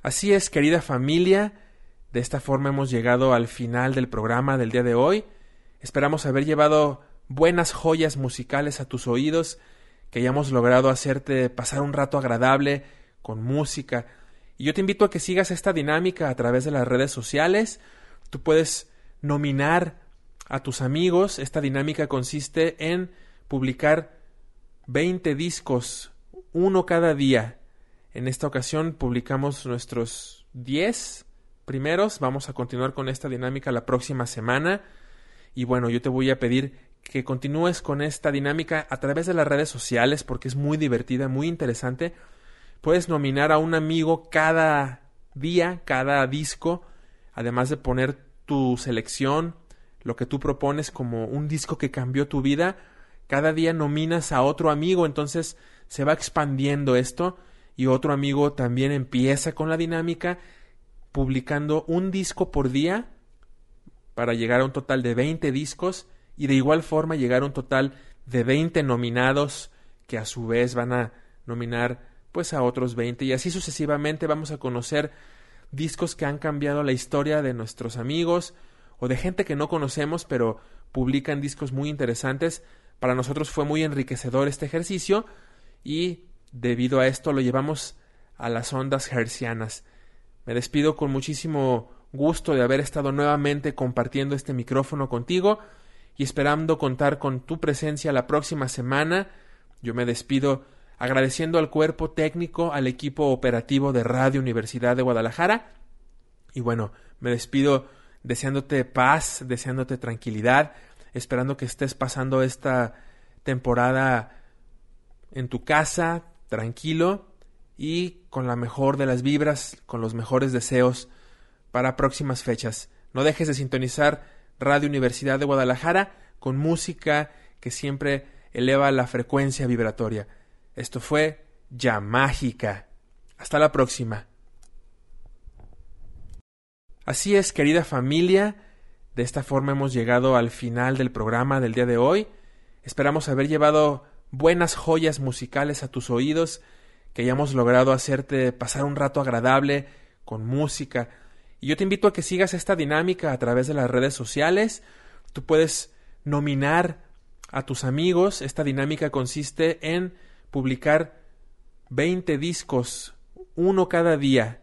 Así es, querida familia, de esta forma hemos llegado al final del programa del día de hoy. Esperamos haber llevado buenas joyas musicales a tus oídos, que hayamos logrado hacerte pasar un rato agradable con música. Y yo te invito a que sigas esta dinámica a través de las redes sociales. Tú puedes nominar a tus amigos. Esta dinámica consiste en publicar 20 discos, uno cada día, en esta ocasión publicamos nuestros 10 primeros. Vamos a continuar con esta dinámica la próxima semana. Y bueno, yo te voy a pedir que continúes con esta dinámica a través de las redes sociales porque es muy divertida, muy interesante. Puedes nominar a un amigo cada día, cada disco, además de poner tu selección, lo que tú propones como un disco que cambió tu vida. Cada día nominas a otro amigo, entonces se va expandiendo esto y otro amigo también empieza con la dinámica publicando un disco por día para llegar a un total de 20 discos y de igual forma llegar a un total de 20 nominados que a su vez van a nominar pues a otros 20 y así sucesivamente vamos a conocer discos que han cambiado la historia de nuestros amigos o de gente que no conocemos pero publican discos muy interesantes. Para nosotros fue muy enriquecedor este ejercicio y Debido a esto lo llevamos a las ondas hercianas. Me despido con muchísimo gusto de haber estado nuevamente compartiendo este micrófono contigo y esperando contar con tu presencia la próxima semana. Yo me despido agradeciendo al cuerpo técnico, al equipo operativo de Radio Universidad de Guadalajara. Y bueno, me despido deseándote paz, deseándote tranquilidad, esperando que estés pasando esta temporada en tu casa, tranquilo y con la mejor de las vibras, con los mejores deseos para próximas fechas. No dejes de sintonizar Radio Universidad de Guadalajara con música que siempre eleva la frecuencia vibratoria. Esto fue Ya Mágica. Hasta la próxima. Así es, querida familia, de esta forma hemos llegado al final del programa del día de hoy. Esperamos haber llevado buenas joyas musicales a tus oídos, que hayamos logrado hacerte pasar un rato agradable con música. Y yo te invito a que sigas esta dinámica a través de las redes sociales. Tú puedes nominar a tus amigos. Esta dinámica consiste en publicar 20 discos, uno cada día.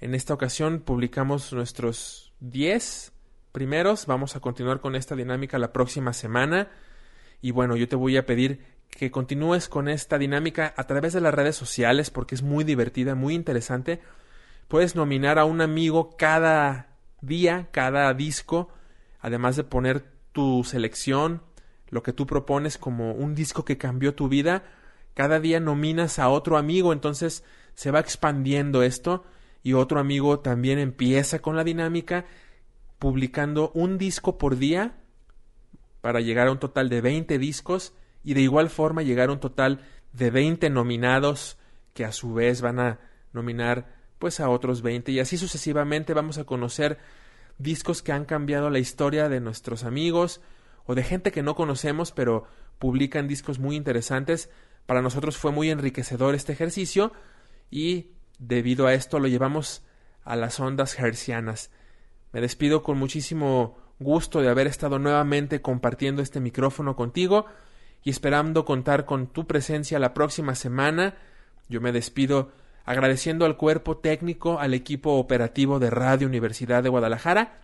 En esta ocasión publicamos nuestros 10 primeros. Vamos a continuar con esta dinámica la próxima semana. Y bueno, yo te voy a pedir que continúes con esta dinámica a través de las redes sociales porque es muy divertida, muy interesante. Puedes nominar a un amigo cada día, cada disco, además de poner tu selección, lo que tú propones como un disco que cambió tu vida. Cada día nominas a otro amigo, entonces se va expandiendo esto y otro amigo también empieza con la dinámica publicando un disco por día para llegar a un total de 20 discos y de igual forma llegar a un total de 20 nominados que a su vez van a nominar pues a otros 20 y así sucesivamente vamos a conocer discos que han cambiado la historia de nuestros amigos o de gente que no conocemos pero publican discos muy interesantes. Para nosotros fue muy enriquecedor este ejercicio y debido a esto lo llevamos a las ondas hercianas. Me despido con muchísimo gusto de haber estado nuevamente compartiendo este micrófono contigo y esperando contar con tu presencia la próxima semana. Yo me despido agradeciendo al cuerpo técnico, al equipo operativo de Radio Universidad de Guadalajara.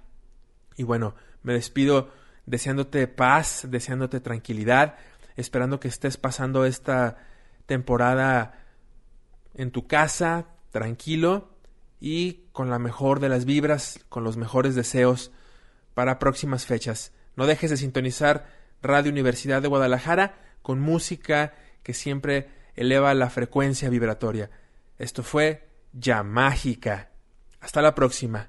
Y bueno, me despido deseándote paz, deseándote tranquilidad, esperando que estés pasando esta temporada en tu casa, tranquilo y con la mejor de las vibras, con los mejores deseos para próximas fechas. No dejes de sintonizar Radio Universidad de Guadalajara con música que siempre eleva la frecuencia vibratoria. Esto fue Ya Mágica. Hasta la próxima.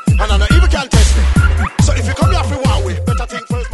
And I know even can test me. So if you come here for one way, better think first.